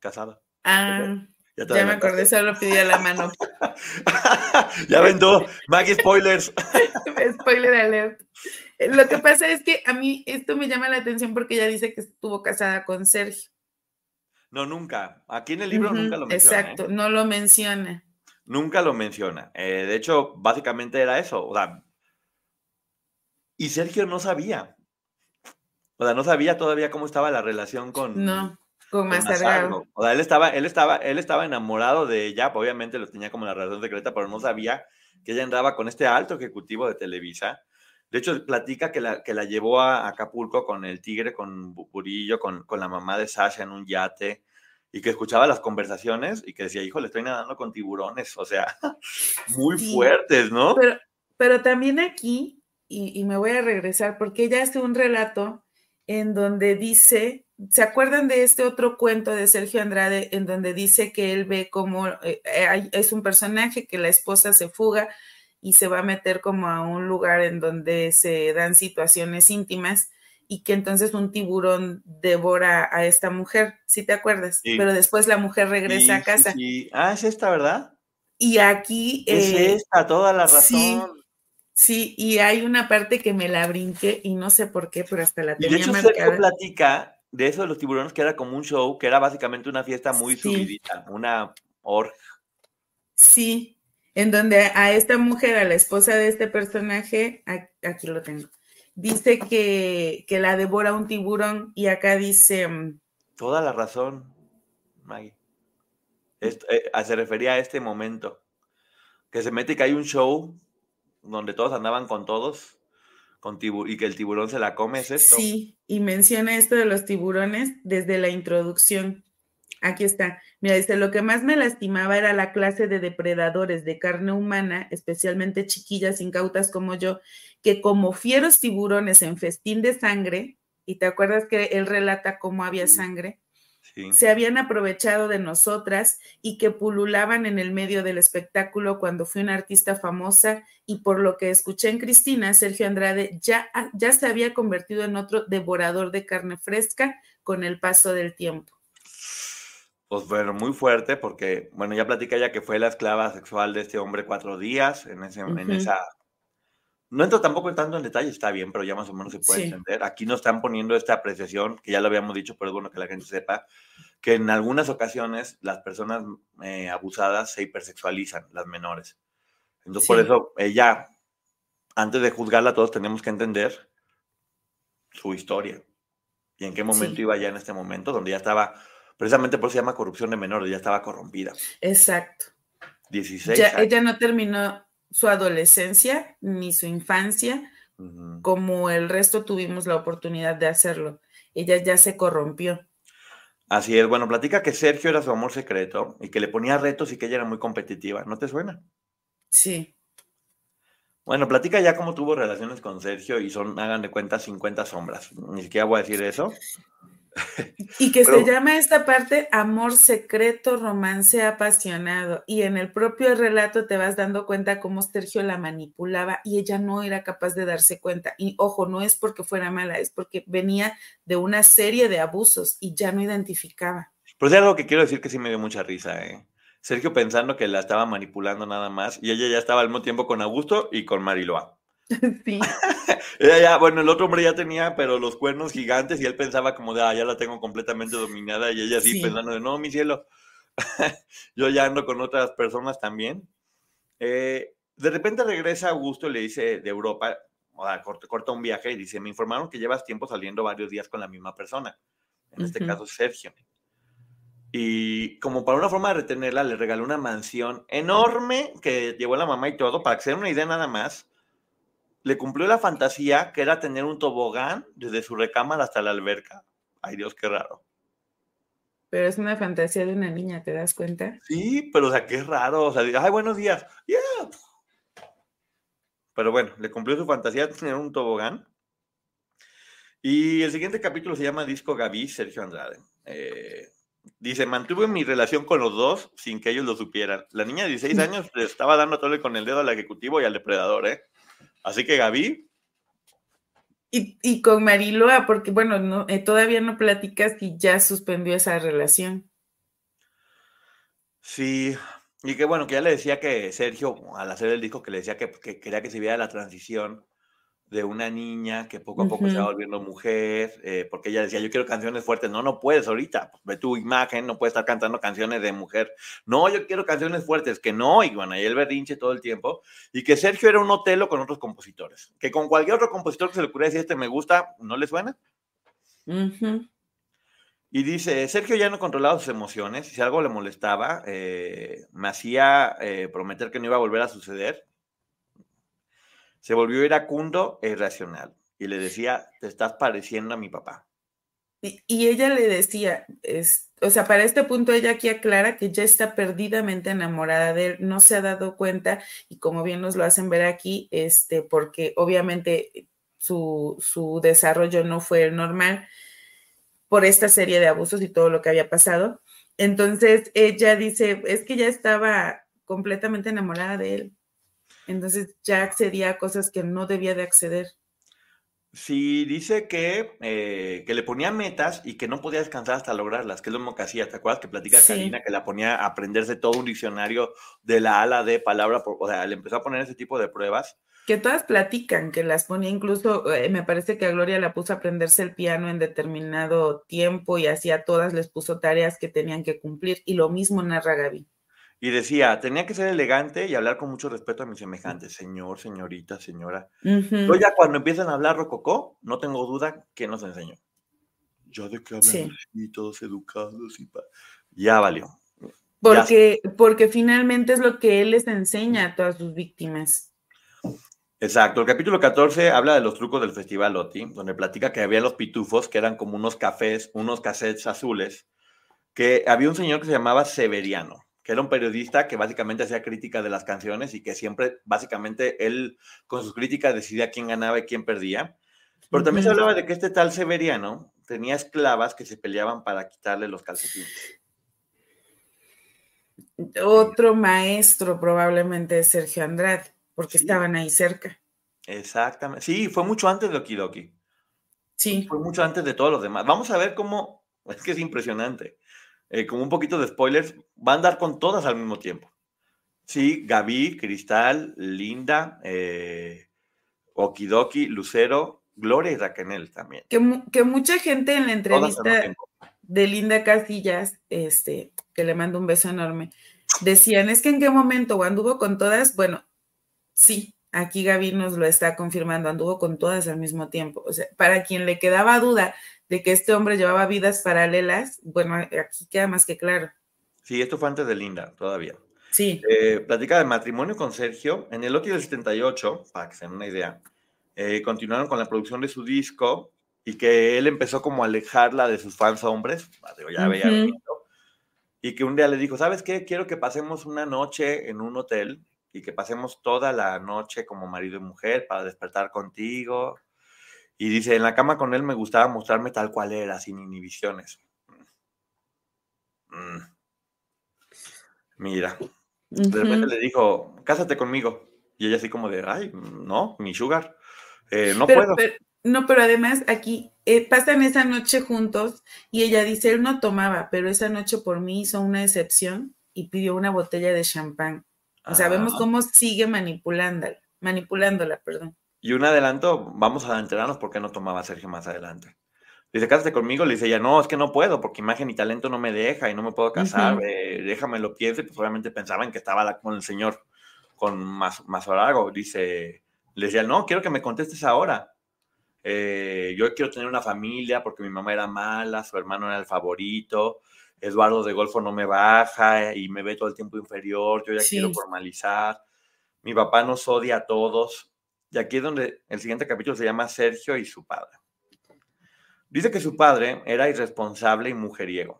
casada. Ah, ya, me acordé, solo pidió la mano. ya vendó. Maggie Spoilers. Spoiler alert. Lo que pasa es que a mí esto me llama la atención porque ella dice que estuvo casada con Sergio. No, nunca. Aquí en el libro nunca lo menciona. Exacto, ¿eh? no lo menciona. Nunca lo menciona. Eh, de hecho, básicamente era eso. O sea, y Sergio no sabía. O sea, no sabía todavía cómo estaba la relación con, no. Con más O sea, él estaba, él estaba, él estaba enamorado de ella, pues, obviamente lo tenía como la relación secreta, pero no sabía que ella andaba con este alto ejecutivo de Televisa. De hecho, platica que la, que la llevó a Acapulco con el tigre, con Burillo, con, con la mamá de Sasha en un yate, y que escuchaba las conversaciones y que decía, hijo, le estoy nadando con tiburones, o sea, muy fuertes, ¿no? Pero, pero también aquí, y, y me voy a regresar, porque ella hace un relato en donde dice ¿Se acuerdan de este otro cuento de Sergio Andrade en donde dice que él ve como eh, eh, es un personaje que la esposa se fuga y se va a meter como a un lugar en donde se dan situaciones íntimas y que entonces un tiburón devora a esta mujer, ¿sí te acuerdas? Pero después la mujer regresa a casa. ah, es esta, ¿verdad? Y aquí... Es eh, esta, toda la razón. Sí, y hay una parte que me la brinqué y no sé por qué, pero hasta la tenía y de hecho, Sergio platica de eso de los tiburones, que era como un show, que era básicamente una fiesta muy subidita, una org. Sí, en donde a esta mujer, a la esposa de este personaje, aquí lo tengo, dice que, la devora un tiburón y acá dice... Mm, Toda la razón, Maggie. Eh, se refería a este momento, que se mete que hay un show donde todos andaban con todos y que el tiburón se la come, ¿es esto? Sí, y menciona esto de los tiburones desde la introducción. Aquí está. Mira, dice, lo que más me lastimaba era la clase de depredadores de carne humana, especialmente chiquillas incautas como yo, que como fieros tiburones en festín de sangre, y te acuerdas que él relata cómo había sangre, se habían aprovechado de nosotras y que pululaban en el medio del espectáculo cuando fui una artista famosa. Y por lo que escuché en Cristina, Sergio Andrade ya, ya se había convertido en otro devorador de carne fresca con el paso del tiempo. Pues bueno, muy fuerte porque, bueno, ya platica ya que fue la esclava sexual de este hombre cuatro días en, ese, en esa no entro tampoco tanto en detalle, está bien, pero ya más o menos se puede entender. Aquí nos están poniendo esta apreciación, que ya lo habíamos dicho, pero es bueno que la gente sepa, que en algunas ocasiones las personas eh, abusadas se hipersexualizan, las menores. Entonces, por eso, ella, antes de juzgarla, todos tenemos que entender su historia y en qué momento iba ya en este momento, donde ya estaba, precisamente por eso se llama corrupción de menores, ya estaba corrompida. Exacto. 16 Ella no terminó su adolescencia ni su infancia, como el resto tuvimos la oportunidad de hacerlo. Ella ya se corrompió. Así es, bueno, platica que Sergio era su amor secreto y que le ponía retos y que ella era muy competitiva. ¿No te suena? Sí. Bueno, platica ya cómo tuvo relaciones con Sergio y son, hagan de cuenta, 50 sombras. Ni siquiera voy a decir eso. Y que se llama esta parte amor secreto, romance apasionado. Y en el propio relato te vas dando cuenta cómo Sergio la manipulaba y ella no era capaz de darse cuenta. Y ojo, no es porque fuera mala, es porque venía de una serie de abusos y ya no identificaba. Pero es algo que quiero decir que sí me dio mucha risa, ¿eh? Sergio pensando que la estaba manipulando nada más y ella ya estaba al mismo tiempo con Augusto y con Mariloa. Sí. Ella ya, bueno, el otro hombre ya tenía, pero los cuernos gigantes y él pensaba como de, ah, ya la tengo completamente dominada y ella así pensando de, no, mi cielo, yo ya ando con otras personas también. Eh, de repente regresa Augusto y le dice de Europa, o sea, corta, un viaje y dice, me informaron que llevas tiempo saliendo varios días con la misma persona, en este caso Sergio. Y como para una forma de retenerla, le regaló una mansión enorme que llevó la mamá y todo, para que se den una idea nada más le cumplió la fantasía que era tener un tobogán desde su recámara hasta la alberca. Ay Dios, qué raro. Pero es una fantasía de una niña, ¿te das cuenta? Sí, pero o sea, qué raro. O sea, ay, buenos días. Yeah. Pero bueno, le cumplió su fantasía de tener un tobogán. Y el siguiente capítulo se llama Disco Gaby, Sergio Andrade. Eh, dice, mantuve mi relación con los dos sin que ellos lo supieran. La niña de 16 años le estaba dando todo con el dedo al ejecutivo y al depredador, ¿eh? Así que Gaby. Y, con Mariloa, porque bueno, no, eh, todavía no platicas y ya suspendió esa relación. Sí, y que bueno, que ya le decía que Sergio, al hacer el disco, que le decía que, que quería que se viera la transición de una niña que poco a poco se va volviendo mujer, eh, porque ella decía, yo quiero canciones fuertes, no, no puedes ahorita, ve tu imagen, no puedes estar cantando canciones de mujer, no, yo quiero canciones fuertes, que no, y bueno, ahí el berrinche todo el tiempo, y que Sergio era un otelo con otros compositores, que con cualquier otro compositor que se le ocurriera decir, este me gusta, ¿no le suena? Y dice, Sergio ya no controlaba sus emociones, y si algo le molestaba, eh, me hacía eh, prometer que no iba a volver a suceder, se volvió iracundo e irracional y le decía, te estás pareciendo a mi papá. Y, ella le decía, es, o sea, para este punto ella aquí aclara que ya está perdidamente enamorada de él, no se ha dado cuenta y como bien nos lo hacen ver aquí, este, porque obviamente su, su desarrollo no fue normal por esta serie de abusos y todo lo que había pasado. Entonces ella dice, es que ya estaba completamente enamorada de él. Entonces ya accedía a cosas que no debía de acceder. Sí, dice que, eh, que le ponía metas y que no podía descansar hasta lograrlas, que es lo mismo que hacía. ¿Te acuerdas que platica Karina que la ponía a aprenderse todo un diccionario de la ala de palabra? o sea, le empezó a poner ese tipo de pruebas. Que todas platican, que las ponía incluso, eh, me parece que a Gloria la puso a aprenderse el piano en determinado tiempo y así a todas les puso tareas que tenían que cumplir. Y lo mismo narra Gaby. Y decía, tenía que ser elegante y hablar con mucho respeto a mis semejantes, señor, señorita, señora. Yo ya cuando empiezan a hablar rococó, no tengo duda que nos enseñó. Ya de que hablan así, todos educados y ya valió. Porque, porque finalmente es lo que él les enseña a todas sus víctimas. Exacto, el capítulo 14 habla de los trucos del Festival OTI, donde platica que había los pitufos, que eran como unos cafés, unos cassettes azules, que había un señor que se llamaba Severiano que era un periodista que básicamente hacía crítica de las canciones y que siempre, básicamente, él con sus críticas decidía quién ganaba y quién perdía. Pero también se hablaba de que este tal Severiano tenía esclavas que se peleaban para quitarle los calcetines. Otro maestro probablemente es Sergio Andrade, porque estaban ahí cerca. Exactamente. Sí, fue mucho antes de Okidoki. Sí. Fue mucho antes de todos los demás. Vamos a ver cómo, es que es impresionante. Eh, como un poquito de spoilers, va a andar con todas al mismo tiempo. Sí, Gaby, Cristal, Linda, eh, Okidoki, Lucero, Gloria y Raquel también. Que, mucha gente en la entrevista de Linda Casillas, este, que le mando un beso enorme, decían, es que en qué momento anduvo con todas, bueno, sí, aquí Gaby nos lo está confirmando, anduvo con todas al mismo tiempo. O sea, para quien le quedaba duda de que este hombre llevaba vidas paralelas, bueno, aquí queda más que claro. Sí, esto fue antes de Linda, todavía. Sí. Eh, platica de matrimonio con Sergio. En el OTI del 78, para que se den una idea, eh, continuaron con la producción de su disco y que él empezó como a alejarla de sus fans hombres, ya veía y que un día le dijo, ¿sabes qué? Quiero que pasemos una noche en un hotel y que pasemos toda la noche como marido y mujer para despertar contigo y dice, en la cama con él me gustaba mostrarme tal cual era, sin inhibiciones. Mm. Mira. De repente le dijo, cásate conmigo. Y ella así como de, ay, no, mi sugar, eh, no puedo. no, pero además aquí eh, pasan esa noche juntos y ella dice, él no tomaba, pero esa noche por mí hizo una excepción y pidió una botella de champán. O sea, vemos cómo sigue manipulándola, manipulándola, perdón. Y un adelanto, vamos a enterarnos por qué no tomaba Sergio más adelante. Dice, cásate conmigo. Le dice ella, no, es que no puedo, porque imagen y talento no me deja y no me puedo casar. Eh, déjame lo piense. Pues obviamente pensaban que estaba con el señor, con más, más Dice, le decía, no, quiero que me contestes ahora. Eh, yo quiero tener una familia porque mi mamá era mala, su hermano era el favorito. Eduardo de Golfo no me baja y me ve todo el tiempo inferior. Yo ya quiero formalizar. Mi papá nos odia a todos Y aquí es donde el siguiente capítulo se llama Sergio y su padre. Dice que su padre era irresponsable y mujeriego.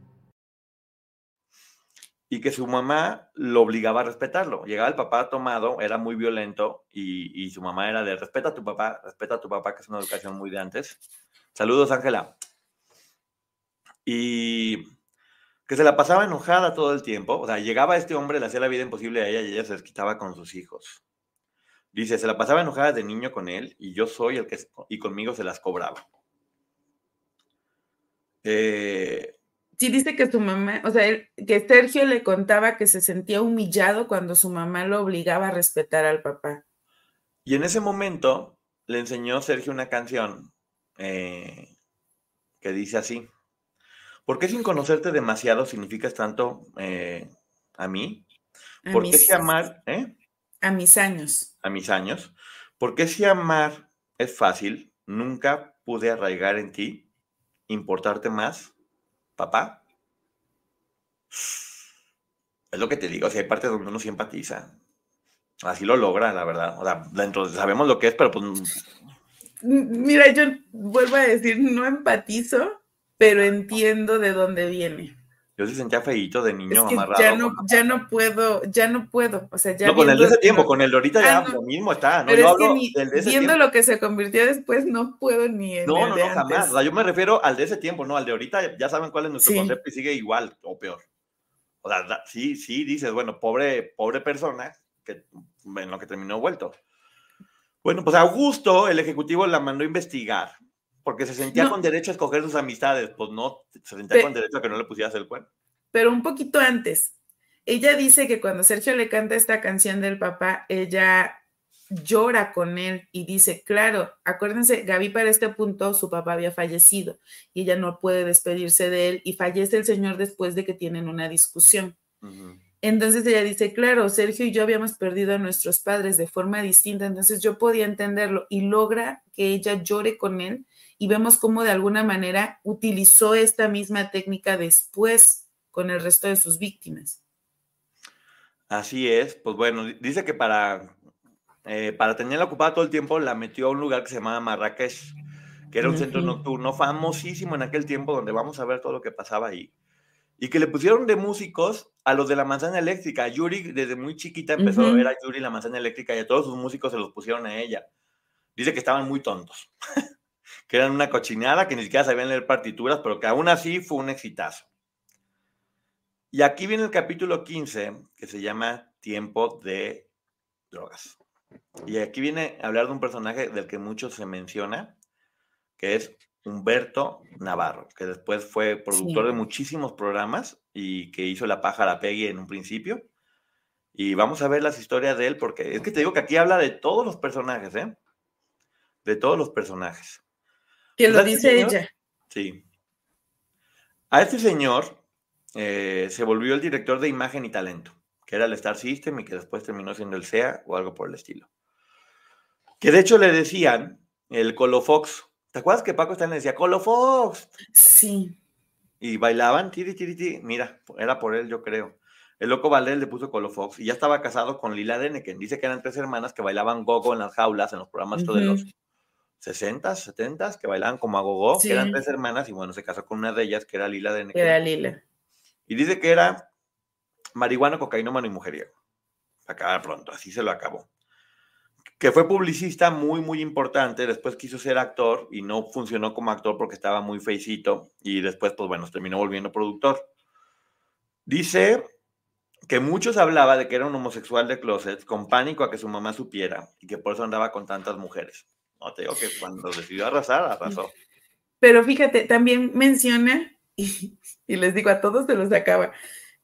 y que su mamá lo obligaba a respetarlo. Llegaba el papá tomado, era muy violento y, su mamá era de respeta a tu papá, respeta a tu papá, que es una educación muy de antes. Saludos, Ángela. Y que se la pasaba enojada todo el tiempo. O sea, llegaba este hombre, le hacía la vida imposible a ella y ella se desquitaba con sus hijos. Dice, se la pasaba enojada de niño con él y yo soy el que, y conmigo se las cobraba. Eh, sí dice que su mamá, o sea, que Sergio le contaba que se sentía humillado cuando su mamá lo obligaba a respetar al papá. Y en ese momento le enseñó Sergio una canción eh, que dice así. ¿Por qué sin conocerte demasiado significas tanto eh, a mí? ¿Por qué si amar, eh? A mis años. A mis años. ¿Por qué si amar es fácil? Nunca pude arraigar en ti, importarte más papá. Es lo que te digo, si hay partes donde uno sí empatiza. Así lo logra, la verdad. O sea, dentro sabemos lo que es, pero pues. Mira, yo vuelvo a decir, no empatizo, pero entiendo de dónde viene. Yo se sentía feíto de niño amarrado. Ya no, ya no puedo, ya no puedo. O sea, ya no, con el de ese tiempo, con el de ahorita ya ah, lo mismo está. ¿no? Yo hablo del de ese viendo lo que se convirtió después, no puedo ni. En no, no, no, jamás. O sea, yo me refiero al de ese tiempo, no al de ahorita. Ya saben cuál es nuestro concepto y sigue igual o peor. O sea, sí, sí, dices, bueno, pobre, pobre persona que en lo que terminó vuelto. Bueno, pues Augusto, el ejecutivo, la mandó a investigar porque se sentía con derecho a escoger sus amistades, pues no, se sentía con derecho a que no le pusieras el cuerno. Pero un poquito antes, ella dice que cuando Sergio le canta esta canción del papá, ella llora con él y dice, claro, acuérdense, Gaby para este punto su papá había fallecido y ella no puede despedirse de él y fallece el señor después de que tienen una discusión. Entonces ella dice, claro, Sergio y yo habíamos perdido a nuestros padres de forma distinta, entonces yo podía entenderlo y logra que ella llore con él y vemos cómo de alguna manera utilizó esta misma técnica después con el resto de sus víctimas. Así es, pues bueno, dice que para, eh, para tenerla ocupada todo el tiempo la metió a un lugar que se llamaba Marrakech, que era un centro nocturno famosísimo en aquel tiempo donde vamos a ver todo lo que pasaba ahí. Y que le pusieron de músicos a los de la manzana eléctrica. Yuri desde muy chiquita empezó a ver a Yuri la manzana eléctrica y a todos sus músicos se los pusieron a ella. Dice que estaban muy tontos. que eran una cochinada, que ni siquiera sabían leer partituras, pero que aún así fue un exitazo. Y aquí viene el capítulo 15, que se llama Tiempo de Drogas. Y aquí viene a hablar de un personaje del que mucho se menciona, que es Humberto Navarro, que después fue productor de muchísimos programas y que hizo La pájara Peggy en un principio. Y vamos a ver las historias de él, porque es que te digo que aquí habla de todos los personajes, ¿eh? De todos los personajes. Que lo dice ella. Sí. A este señor eh, se volvió el director de imagen y talento, que era el Star System y que después terminó siendo el SEA o algo por el estilo. Que de hecho le decían el Colofox. ¿Te acuerdas que Paco Stanley decía Colofox? Sí. Y bailaban, tiri, tiri, tiri. Mira, era por él, yo creo. El loco Valdés le puso Colofox y ya estaba casado con Lila Deneken. Dice que eran tres hermanas que bailaban gogo en las jaulas, en los programas de los 60, 70, que bailaban como a gogo, que eran tres hermanas, y bueno, se casó con una de ellas, que era Lila de Era Lila. Y dice que era marihuana, cocainómano y mujeriego. Acaba pronto, así se lo acabó. Que fue publicista muy, muy importante. Después quiso ser actor y no funcionó como actor porque estaba muy feicito. Y después, pues bueno, terminó volviendo productor. Dice que muchos hablaba de que era un homosexual de closet con pánico a que su mamá supiera y que por eso andaba con tantas mujeres. No te digo que cuando decidió arrasar, arrasó. Pero fíjate, también menciona, y, les digo, a todos se los acaba,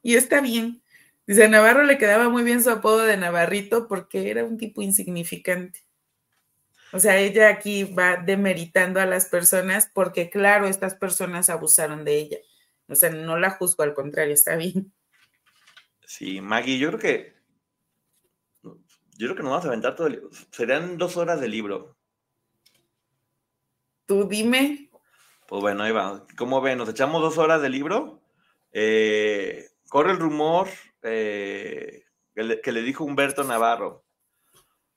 y está bien. Dice, a Navarro le quedaba muy bien su apodo de Navarrito porque era un tipo insignificante. O sea, ella aquí va demeritando a las personas porque, claro, estas personas abusaron de ella. O sea, no la juzgo, al contrario, está bien. Sí, Maggie, yo creo que. Yo creo que nos vamos a aventar todo el libro. Serían dos horas de libro. Tú dime. Pues bueno, ahí va. ¿Cómo ven? ¿Nos echamos dos horas de libro? Eh, corre el rumor eh, que, le, que le dijo Humberto Navarro.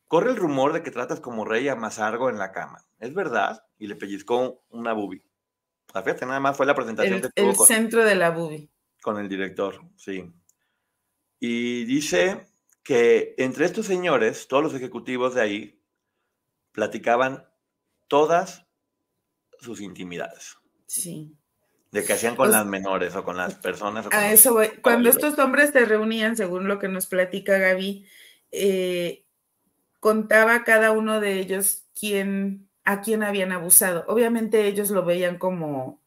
Corre el rumor de que tratas como rey a Mazargo en la cama. ¿Es verdad? Y le pellizcó una bubi. La fíjate, nada más fue la presentación El, que tuvo el con, centro de la bubi. con el director, sí. Y dice que entre estos señores, todos los ejecutivos de ahí, platicaban todas sus intimidades. Sí. De que hacían con O las menores o con las personas. con A eso voy. Cuando estos hombres se reunían, según lo que nos platica Gaby, eh, contaba cada uno de ellos quién, a quién habían abusado. Obviamente ellos lo veían como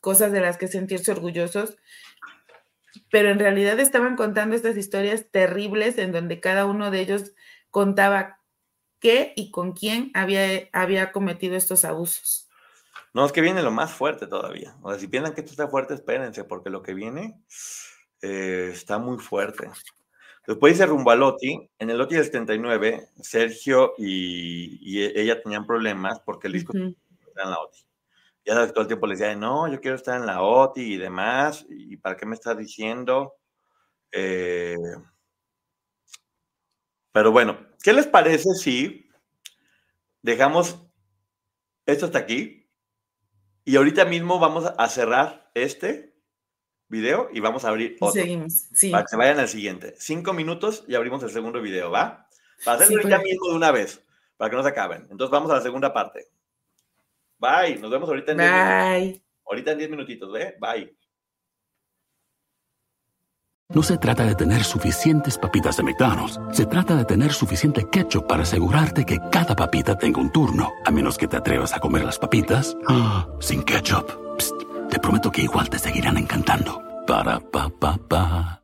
cosas de las que sentirse orgullosos, pero en realidad estaban contando estas historias terribles en donde cada uno de ellos contaba qué y con quién había, había cometido estos abusos. No, es que viene lo más fuerte todavía. O sea, si piensan que esto está fuerte, espérense, porque lo que viene eh, está muy fuerte. Después dice rumbo a Loti. En el Loti del 79, Sergio y, y e- ella tenían problemas porque el disco Ujú. está en la OTI. Ya todo el tiempo le decía, no, yo quiero estar en la OTI y demás. ¿Y para qué me estás diciendo? Eh, pero bueno, ¿qué les parece si dejamos esto hasta aquí? Y ahorita mismo vamos a cerrar este video y vamos a abrir otro. Seguimos, sí. Para que se vayan al siguiente. Cinco minutos y abrimos el segundo video, ¿va? Para hacerlo Sí, ahorita mismo de una vez, para que no se acaben. Entonces vamos a la segunda parte. Bye, nos vemos ahorita en 10 minutos. Bye. Ahorita en 10 minutitos, ¿eh? Bye. No se trata de tener suficientes papitas de McDonald's. Se trata de tener suficiente ketchup para asegurarte que cada papita tenga un turno. A menos que te atrevas a comer las papitas ah, sin ketchup. Psst, te prometo que igual te seguirán encantando. Para pa pa pa.